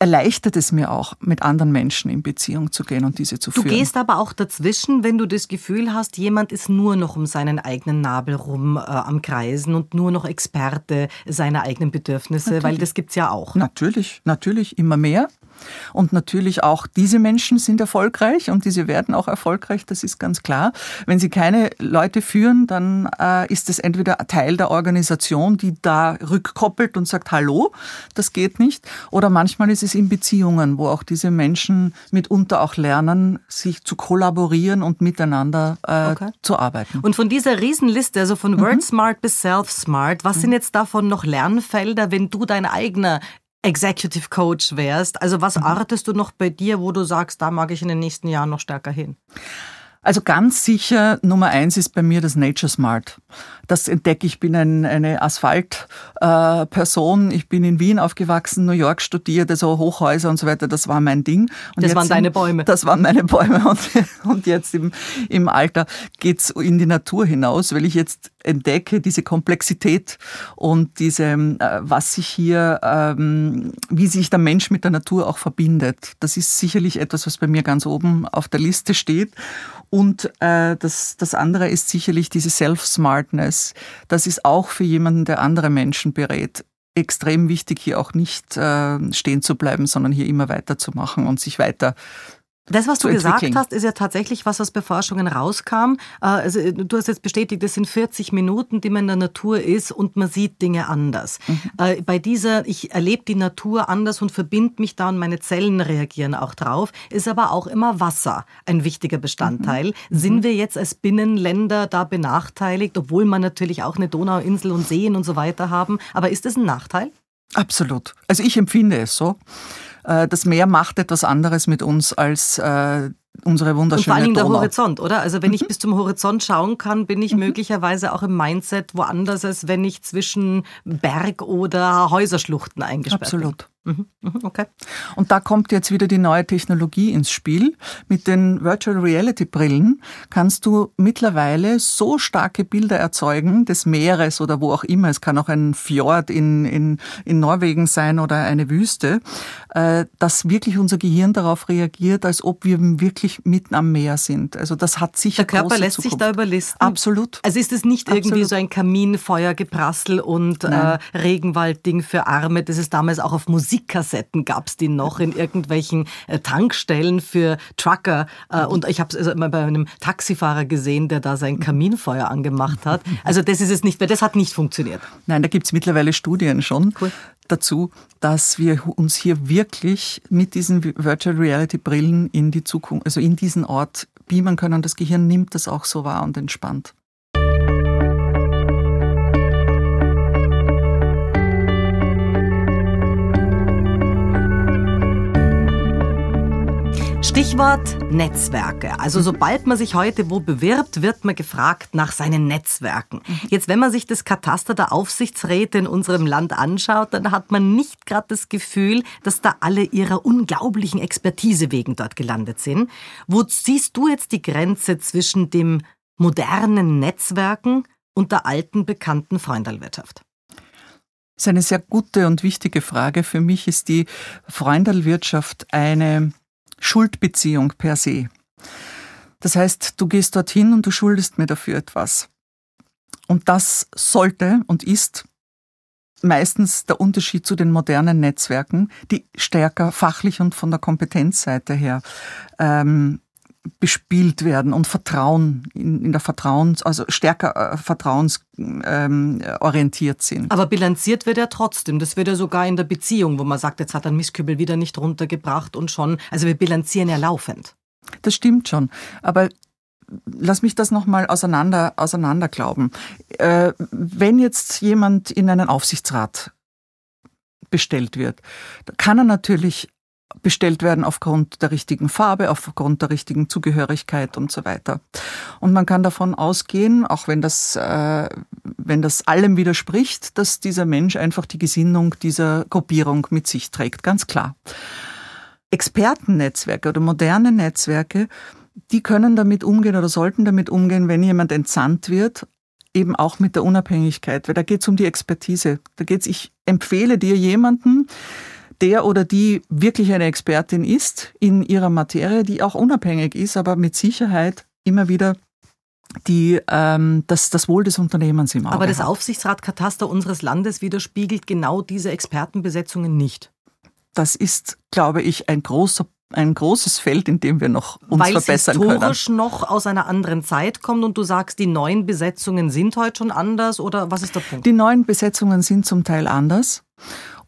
erleichtert es mir auch, mit anderen Menschen in Beziehung zu gehen und diese zu du führen. Du gehst aber auch dazwischen, wenn du das Gefühl hast, jemand ist nur noch um seinen eigenen Nabel rum äh, am Kreisen und nur noch Experte seiner eigenen Bedürfnisse, natürlich. weil das gibt's ja auch. Natürlich, natürlich immer mehr. Und natürlich auch diese Menschen sind erfolgreich und diese werden auch erfolgreich, das ist ganz klar. Wenn sie keine Leute führen, dann äh, ist es entweder Teil der Organisation, die da rückkoppelt und sagt, hallo, das geht nicht. Oder manchmal ist es in Beziehungen, wo auch diese Menschen mitunter auch lernen, sich zu kollaborieren und miteinander äh, okay. zu arbeiten. Und von dieser Riesenliste, also von mhm. Word Smart bis Self Smart, was mhm. sind jetzt davon noch Lernfelder, wenn du dein eigener Executive Coach wärst. Also was mhm. artest du noch bei dir, wo du sagst, da mag ich in den nächsten Jahren noch stärker hin? Also ganz sicher Nummer eins ist bei mir das Nature Smart. Das entdecke ich. bin ein, eine Asphaltperson. Äh, ich bin in Wien aufgewachsen, New York studiert, also Hochhäuser und so weiter. Das war mein Ding. Und das waren deine Bäume. Das waren meine Bäume. Und, und jetzt im, im Alter geht's in die Natur hinaus, weil ich jetzt entdecke diese Komplexität und diese, äh, was sich hier, ähm, wie sich der Mensch mit der Natur auch verbindet. Das ist sicherlich etwas, was bei mir ganz oben auf der Liste steht. Und äh, das, das andere ist sicherlich diese Self-Smartness. Das ist auch für jemanden, der andere Menschen berät, extrem wichtig, hier auch nicht äh, stehen zu bleiben, sondern hier immer weiterzumachen und sich weiter das, was du gesagt hast, ist ja tatsächlich was, was bei Forschungen rauskam. Äh, also, du hast jetzt bestätigt, es sind 40 Minuten, die man in der Natur ist und man sieht Dinge anders. Mhm. Äh, bei dieser, ich erlebe die Natur anders und verbinde mich da und meine Zellen reagieren auch drauf, ist aber auch immer Wasser ein wichtiger Bestandteil. Mhm. mhm. Sind wir jetzt als Binnenländer da benachteiligt, obwohl man natürlich auch eine Donauinsel und Seen und so weiter haben? Aber ist das ein Nachteil? Absolut. Also ich empfinde es so. Äh, das Meer macht etwas anderes mit uns als äh, unsere wunderschöne Und vor allem der Horizont, oder? Also wenn ich mhm. bis zum Horizont schauen kann, bin ich mhm. möglicherweise auch im Mindset woanders, als wenn ich zwischen Berg oder Häuserschluchten eingesperrt Absolut. bin. Mhm, okay. Und da kommt jetzt wieder die neue Technologie ins Spiel. Mit den Virtual Reality Brillen kannst du mittlerweile so starke Bilder erzeugen des Meeres oder wo auch immer. Es kann auch ein Fjord in, in, in Norwegen sein oder eine Wüste, äh, dass wirklich unser Gehirn darauf reagiert, als ob wir wirklich mitten am Meer sind. Also das hat sicher Der Körper lässt Zukunft. sich da überlisten. Absolut. Also ist es nicht Absolut. irgendwie so ein Kaminfeuergeprassel und äh, Regenwaldding für Arme, das ist damals auch auf Musik Musikkassetten gab es die noch in irgendwelchen äh, Tankstellen für Trucker. Äh, und ich habe es also mal bei einem Taxifahrer gesehen, der da sein Kaminfeuer angemacht hat. Also das ist es nicht, weil das hat nicht funktioniert. Nein, da gibt es mittlerweile Studien schon. Cool dazu, dass wir uns hier wirklich mit diesen Virtual Reality Brillen in die Zukunft, also in diesen Ort beamen können. Das Gehirn nimmt das auch so wahr und entspannt. Stichwort Netzwerke. Also sobald man sich heute wo bewirbt, wird man gefragt nach seinen Netzwerken. Jetzt, wenn man sich das Kataster der Aufsichtsräte in unserem Land anschaut, dann hat man nicht gerade das Gefühl, dass da alle ihrer unglaublichen Expertise wegen dort gelandet sind. Wo siehst du jetzt die Grenze zwischen dem modernen Netzwerken und der alten bekannten Freundalwirtschaft? Das ist eine sehr gute und wichtige Frage. Für mich ist die Freundalwirtschaft eine Schuldbeziehung per se. Das heißt, du gehst dorthin und du schuldest mir dafür etwas. Und das sollte und ist meistens der Unterschied zu den modernen Netzwerken, die stärker fachlich und von der Kompetenzseite her ähm, bespielt werden und Vertrauen in, in der Vertrauens, also stärker äh, vertrauensorientiert ähm, sind. Aber bilanziert wird ja trotzdem. Das wird ja sogar in der Beziehung, wo man sagt, jetzt hat ein Misskübel wieder nicht runtergebracht und schon. Also wir bilanzieren ja laufend. Das stimmt schon. Aber lass mich das nochmal auseinander, auseinander glauben. Äh, wenn jetzt jemand in einen Aufsichtsrat bestellt wird, kann er natürlich bestellt werden aufgrund der richtigen Farbe, aufgrund der richtigen Zugehörigkeit und so weiter. Und man kann davon ausgehen, auch wenn das, äh, wenn das allem widerspricht, dass dieser Mensch einfach die Gesinnung dieser Gruppierung mit sich trägt, ganz klar. Expertennetzwerke oder moderne Netzwerke, die können damit umgehen oder sollten damit umgehen, wenn jemand entsandt wird, eben auch mit der Unabhängigkeit, weil da geht es um die Expertise. Da geht es, ich empfehle dir jemanden, der oder die wirklich eine Expertin ist in ihrer Materie, die auch unabhängig ist, aber mit Sicherheit immer wieder die ähm, das, das Wohl des Unternehmens im Auge Aber das. Aufsichtsratkataster unseres Landes widerspiegelt genau diese Expertenbesetzungen nicht. Das ist, glaube ich, ein großer ein großes Feld, in dem wir noch uns Weil verbessern es historisch können. noch aus einer anderen Zeit kommt und du sagst, die neuen Besetzungen sind heute schon anders oder was ist der Punkt? Die neuen Besetzungen sind zum Teil anders.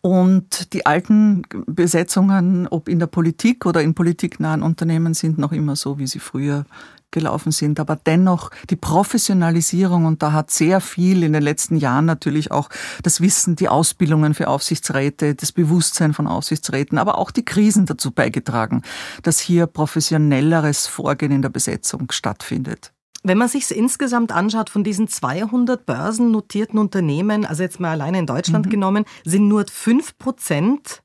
Und die alten Besetzungen, ob in der Politik oder in politiknahen Unternehmen, sind noch immer so, wie sie früher gelaufen sind. Aber dennoch die Professionalisierung, und da hat sehr viel in den letzten Jahren natürlich auch das Wissen, die Ausbildungen für Aufsichtsräte, das Bewusstsein von Aufsichtsräten, aber auch die Krisen dazu beigetragen, dass hier professionelleres Vorgehen in der Besetzung stattfindet. Wenn man sich insgesamt anschaut, von diesen 200 börsennotierten Unternehmen, also jetzt mal alleine in Deutschland mhm. genommen, sind nur 5 Prozent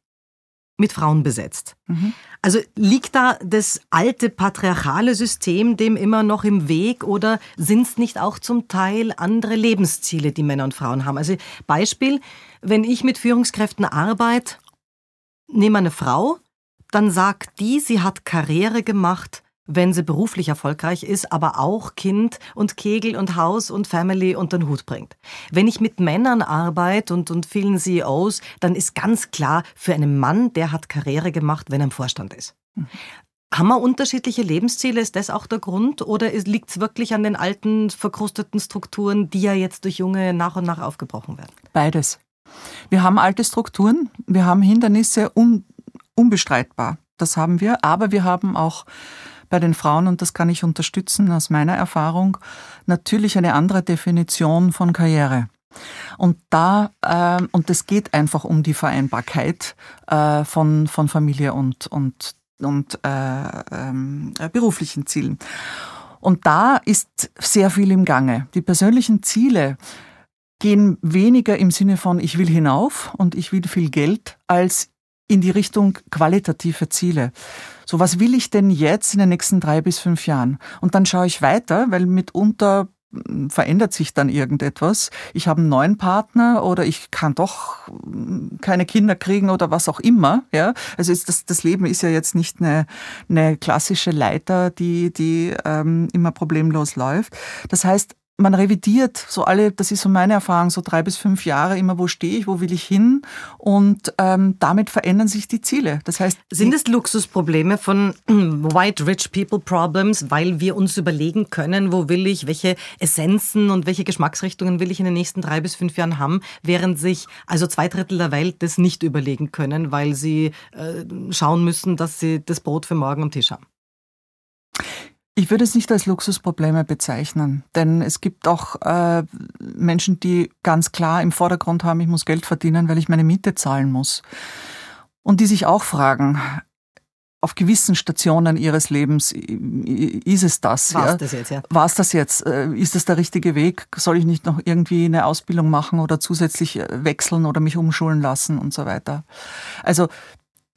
mit Frauen besetzt. Mhm. Also liegt da das alte patriarchale System dem immer noch im Weg oder sind es nicht auch zum Teil andere Lebensziele, die Männer und Frauen haben? Also Beispiel, wenn ich mit Führungskräften arbeite, nehme eine Frau, dann sagt die, sie hat Karriere gemacht, wenn sie beruflich erfolgreich ist, aber auch Kind und Kegel und Haus und Family unter den Hut bringt. Wenn ich mit Männern arbeite und, und vielen CEOs, dann ist ganz klar, für einen Mann, der hat Karriere gemacht, wenn er im Vorstand ist. Mhm. Haben wir unterschiedliche Lebensziele? Ist das auch der Grund? Oder liegt es wirklich an den alten, verkrusteten Strukturen, die ja jetzt durch Junge nach und nach aufgebrochen werden? Beides. Wir haben alte Strukturen, wir haben Hindernisse, un, unbestreitbar. Das haben wir, aber wir haben auch bei den Frauen, und das kann ich unterstützen aus meiner Erfahrung, natürlich eine andere Definition von Karriere. Und da, äh, und es geht einfach um die Vereinbarkeit äh, von, von Familie und, und, und äh, ähm, beruflichen Zielen. Und da ist sehr viel im Gange. Die persönlichen Ziele gehen weniger im Sinne von ich will hinauf und ich will viel Geld, als in die Richtung qualitative Ziele. So, was will ich denn jetzt in den nächsten drei bis fünf Jahren? Und dann schaue ich weiter, weil mitunter hm, verändert sich dann irgendetwas. Ich habe einen neuen Partner oder ich kann doch hm, keine Kinder kriegen oder was auch immer. Ja, also das, das Leben ist ja jetzt nicht eine, eine klassische Leiter, die, die ähm, immer problemlos läuft. Das heißt, man revidiert so alle, das ist so meine Erfahrung, so drei bis fünf Jahre immer, wo stehe ich, wo will ich hin und ähm, damit verändern sich die Ziele. Das heißt, sind es Luxusprobleme von White Rich People Problems, weil wir uns überlegen können, wo will ich, welche Essenzen und welche Geschmacksrichtungen will ich in den nächsten drei bis fünf Jahren haben, während sich also zwei Drittel der Welt das nicht überlegen können, weil sie äh, schauen müssen, dass sie das Brot für morgen am Tisch haben. Ich würde es nicht als Luxusprobleme bezeichnen, denn es gibt auch äh, Menschen, die ganz klar im Vordergrund haben, ich muss Geld verdienen, weil ich meine Miete zahlen muss. Und die sich auch fragen, auf gewissen Stationen ihres Lebens ist es das. War es ja? das jetzt, ja? War es das jetzt? Äh, ist das der richtige Weg? Soll ich nicht noch irgendwie eine Ausbildung machen oder zusätzlich äh, wechseln oder mich umschulen lassen und so weiter? Also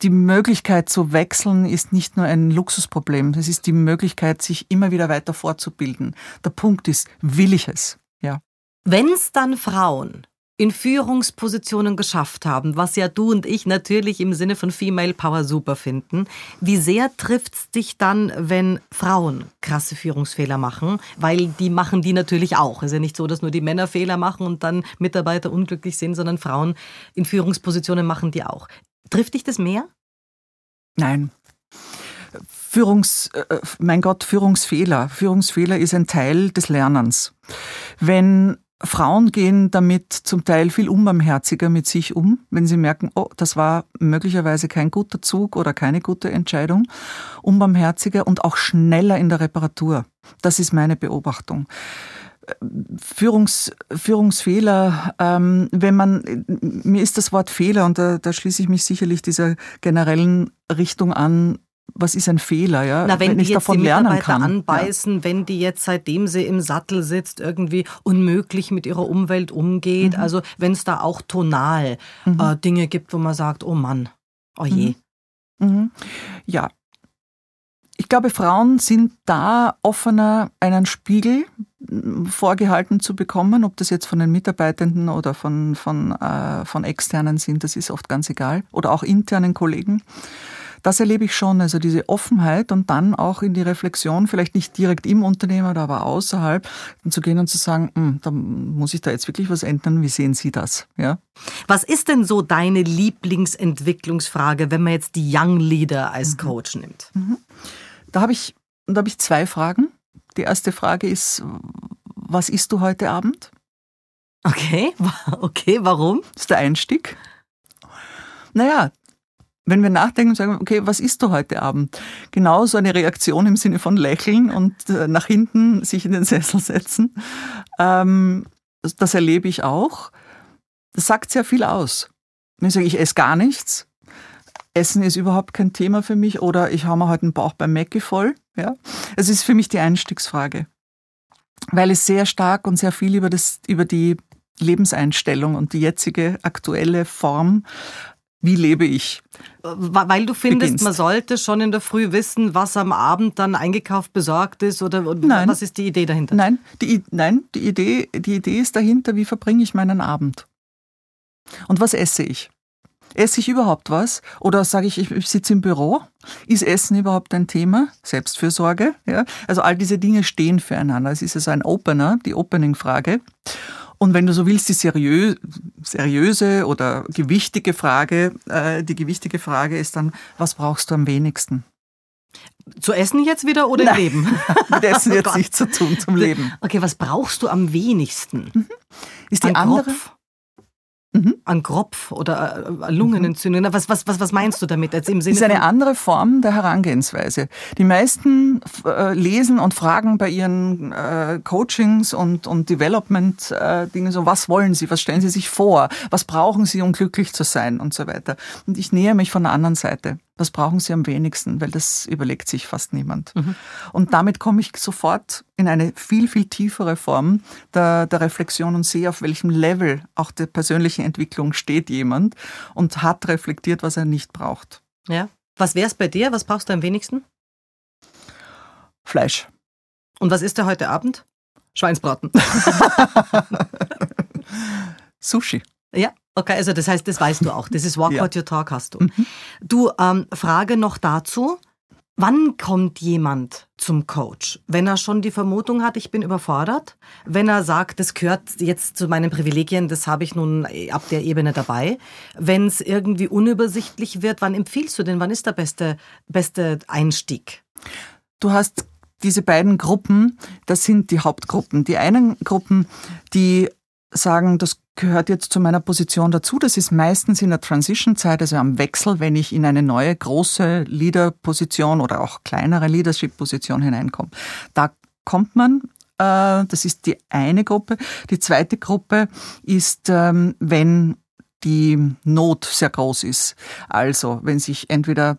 die Möglichkeit zu wechseln ist nicht nur ein Luxusproblem, es ist die Möglichkeit, sich immer wieder weiter fortzubilden. Der Punkt ist, will ich es? Ja. Wenn es dann Frauen in Führungspositionen geschafft haben, was ja du und ich natürlich im Sinne von Female Power super finden, wie sehr trifft es dich dann, wenn Frauen krasse Führungsfehler machen? Weil die machen die natürlich auch. Es ist ja nicht so, dass nur die Männer Fehler machen und dann Mitarbeiter unglücklich sind, sondern Frauen in Führungspositionen machen die auch. Trifft dich das mehr? Nein. Führungs, äh, mein Gott, Führungsfehler. Führungsfehler ist ein Teil des Lernens. Wenn Frauen gehen damit zum Teil viel unbarmherziger mit sich um, wenn sie merken, oh, das war möglicherweise kein guter Zug oder keine gute Entscheidung, unbarmherziger und auch schneller in der Reparatur. Das ist meine Beobachtung. Führungs, Führungsfehler, ähm, wenn man, mir ist das Wort Fehler, und da, da schließe ich mich sicherlich dieser generellen Richtung an, was ist ein Fehler, ja? Na, wenn, wenn ich jetzt davon die Mitarbeiter kann. anbeißen, ja. wenn die jetzt seitdem sie im Sattel sitzt irgendwie unmöglich mit ihrer Umwelt umgeht, mhm. also wenn es da auch tonal mhm. äh, Dinge gibt, wo man sagt, oh Mann, oh je. Mhm. mhm. Ja, ich glaube, Frauen sind da offener, einen Spiegel vorgehalten zu bekommen, ob das jetzt von den Mitarbeitenden oder von, von, äh, von externen sind, das ist oft ganz egal, oder auch internen Kollegen. Das erlebe ich schon, also diese Offenheit und dann auch in die Reflexion, vielleicht nicht direkt im Unternehmen, aber außerhalb, zu gehen und zu sagen, hm, da muss ich da jetzt wirklich was ändern, wie sehen Sie das? Ja? Was ist denn so deine Lieblingsentwicklungsfrage, wenn man jetzt die Young Leader als mhm. Coach nimmt? Mhm. Da habe ich, da habe ich zwei Fragen. Die erste Frage ist, was isst du heute Abend? Okay, okay, warum? Das ist der Einstieg. Naja, wenn wir nachdenken und sagen, okay, was isst du heute Abend? Genau so eine Reaktion im Sinne von lächeln und äh, nach hinten sich in den Sessel setzen. Ähm, das erlebe ich auch. Das sagt sehr viel aus. Wenn ich sage, ich esse gar nichts, Essen ist überhaupt kein Thema für mich oder ich habe mir heute den Bauch beim Mäcki voll. Ja? Es ist für mich die Einstiegsfrage, weil es sehr stark und sehr viel über, das, über die Lebenseinstellung und die jetzige aktuelle Form wie lebe ich? Weil du findest, beginnst. man sollte schon in der Früh wissen, was am Abend dann eingekauft besorgt ist oder nein. was ist die Idee dahinter? Nein, die, nein die, Idee, die Idee ist dahinter, wie verbringe ich meinen Abend? Und was esse ich? Esse ich überhaupt was? Oder sage ich, ich, sitze im Büro? Ist Essen überhaupt ein Thema? Selbstfürsorge? Ja? Also all diese Dinge stehen füreinander. Es ist also ein Opener, die Opening-Frage. Und wenn du so willst, die seriö seriöse oder gewichtige Frage, äh, die gewichtige Frage ist dann, was brauchst du am wenigsten? Zu essen jetzt wieder oder Nein, im Leben? Mit Essen jetzt oh nichts zu tun, zum Leben. Okay, was brauchst du am wenigsten? Mhm. Ist die An andere? Kopf? Mhm. An Kropf oder äh, Lungenentzündung. Was, was, was, was meinst du damit? Jetzt im Sinne das ist eine andere Form der Herangehensweise. Die meisten äh, lesen und fragen bei ihren äh, Coachings und, und Development-Dingen äh, so, was wollen sie, was stellen sie sich vor, was brauchen sie, um glücklich zu sein und so weiter. Und ich nähe mich von der anderen Seite was brauchen sie am wenigsten, weil das überlegt sich fast niemand. Mhm. Und damit komme ich sofort in eine viel, viel tiefere Form der, der Reflexion und sehe, auf welchem Level auch der persönlichen Entwicklung steht jemand und hat reflektiert, was er nicht braucht. Ja. Was wäre es bei dir? Was brauchst du am wenigsten? Fleisch. Und was ist der heute Abend? Schweinsbraten. Sushi. Ja, okay, also das heißt, das weißt du auch. Das ist Walk ja. What You Talk hast du. Mhm. Du, ähm, Frage noch dazu. Wann kommt jemand zum Coach? Wenn er schon die Vermutung hat, ich bin überfordert? Wenn er sagt, das gehört jetzt zu meinen Privilegien, das habe ich nun ab der Ebene dabei? Wenn es irgendwie unübersichtlich wird, wann empfiehlst du denn? Wann ist der beste, beste Einstieg? Du hast diese beiden Gruppen, das sind die Hauptgruppen. Die einen Gruppen, die sagen, das gehört jetzt zu meiner Position dazu. Das ist meistens in der Transition-Zeit, also am Wechsel, wenn ich in eine neue große Leader-Position oder auch kleinere Leadership-Position hineinkomme. Da kommt man äh, das ist die eine Gruppe. Die zweite Gruppe ist, ähm, wenn die Not sehr groß ist. Also wenn sich entweder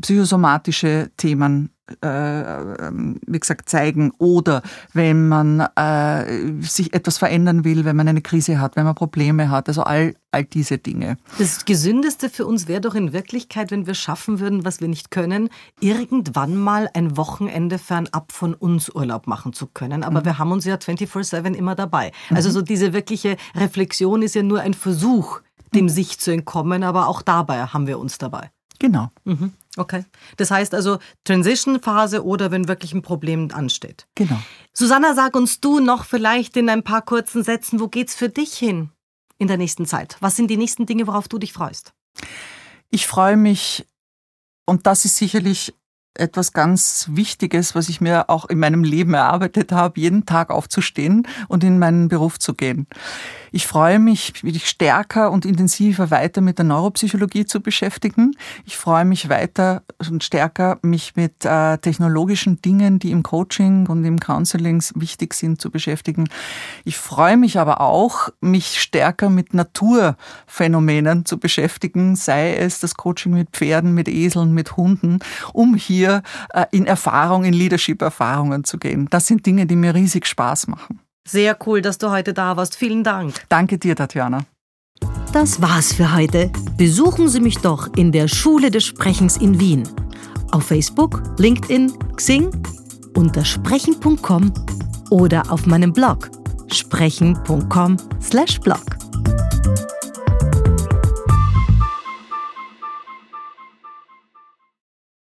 psychosomatische Themen wie gesagt, zeigen oder wenn man äh, sich etwas verändern will, wenn man eine Krise hat, wenn man Probleme hat, also all, all diese Dinge. Das Gesündeste für uns wäre doch in Wirklichkeit, wenn wir schaffen würden, was wir nicht können, irgendwann mal ein Wochenende fernab von uns Urlaub machen zu können. Aber mhm. wir haben uns ja 24-7 immer dabei. Also mhm. so diese wirkliche Reflexion ist ja nur ein Versuch, dem mhm. sich zu entkommen, aber auch dabei haben wir uns dabei. Genau. Mhm. Okay. Das heißt also Transition-Phase oder wenn wirklich ein Problem ansteht. Genau. Susanna, sag uns du noch vielleicht in ein paar kurzen Sätzen, wo geht's für dich hin in der nächsten Zeit? Was sind die nächsten Dinge, worauf du dich freust? Ich freue mich, und das ist sicherlich etwas ganz Wichtiges, was ich mir auch in meinem Leben erarbeitet habe, jeden Tag aufzustehen und in meinen Beruf zu gehen. Ich freue mich, mich stärker und intensiver weiter mit der Neuropsychologie zu beschäftigen. Ich freue mich weiter und stärker, mich mit äh, technologischen Dingen, die im Coaching und im Counseling wichtig sind, zu beschäftigen. Ich freue mich aber auch, mich stärker mit Naturphänomenen zu beschäftigen, sei es das Coaching mit Pferden, mit Eseln, mit Hunden, um hier äh, in Erfahrung, in Leadership-Erfahrungen zu gehen. Das sind Dinge, die mir riesig Spaß machen. Sehr cool, dass du heute da warst. Vielen Dank. Danke dir, Tatjana. Das war's für heute. Besuchen Sie mich doch in der Schule des Sprechens in Wien. Auf Facebook, LinkedIn, Xing, unter sprechen.com oder auf meinem Blog sprechen.com/blog.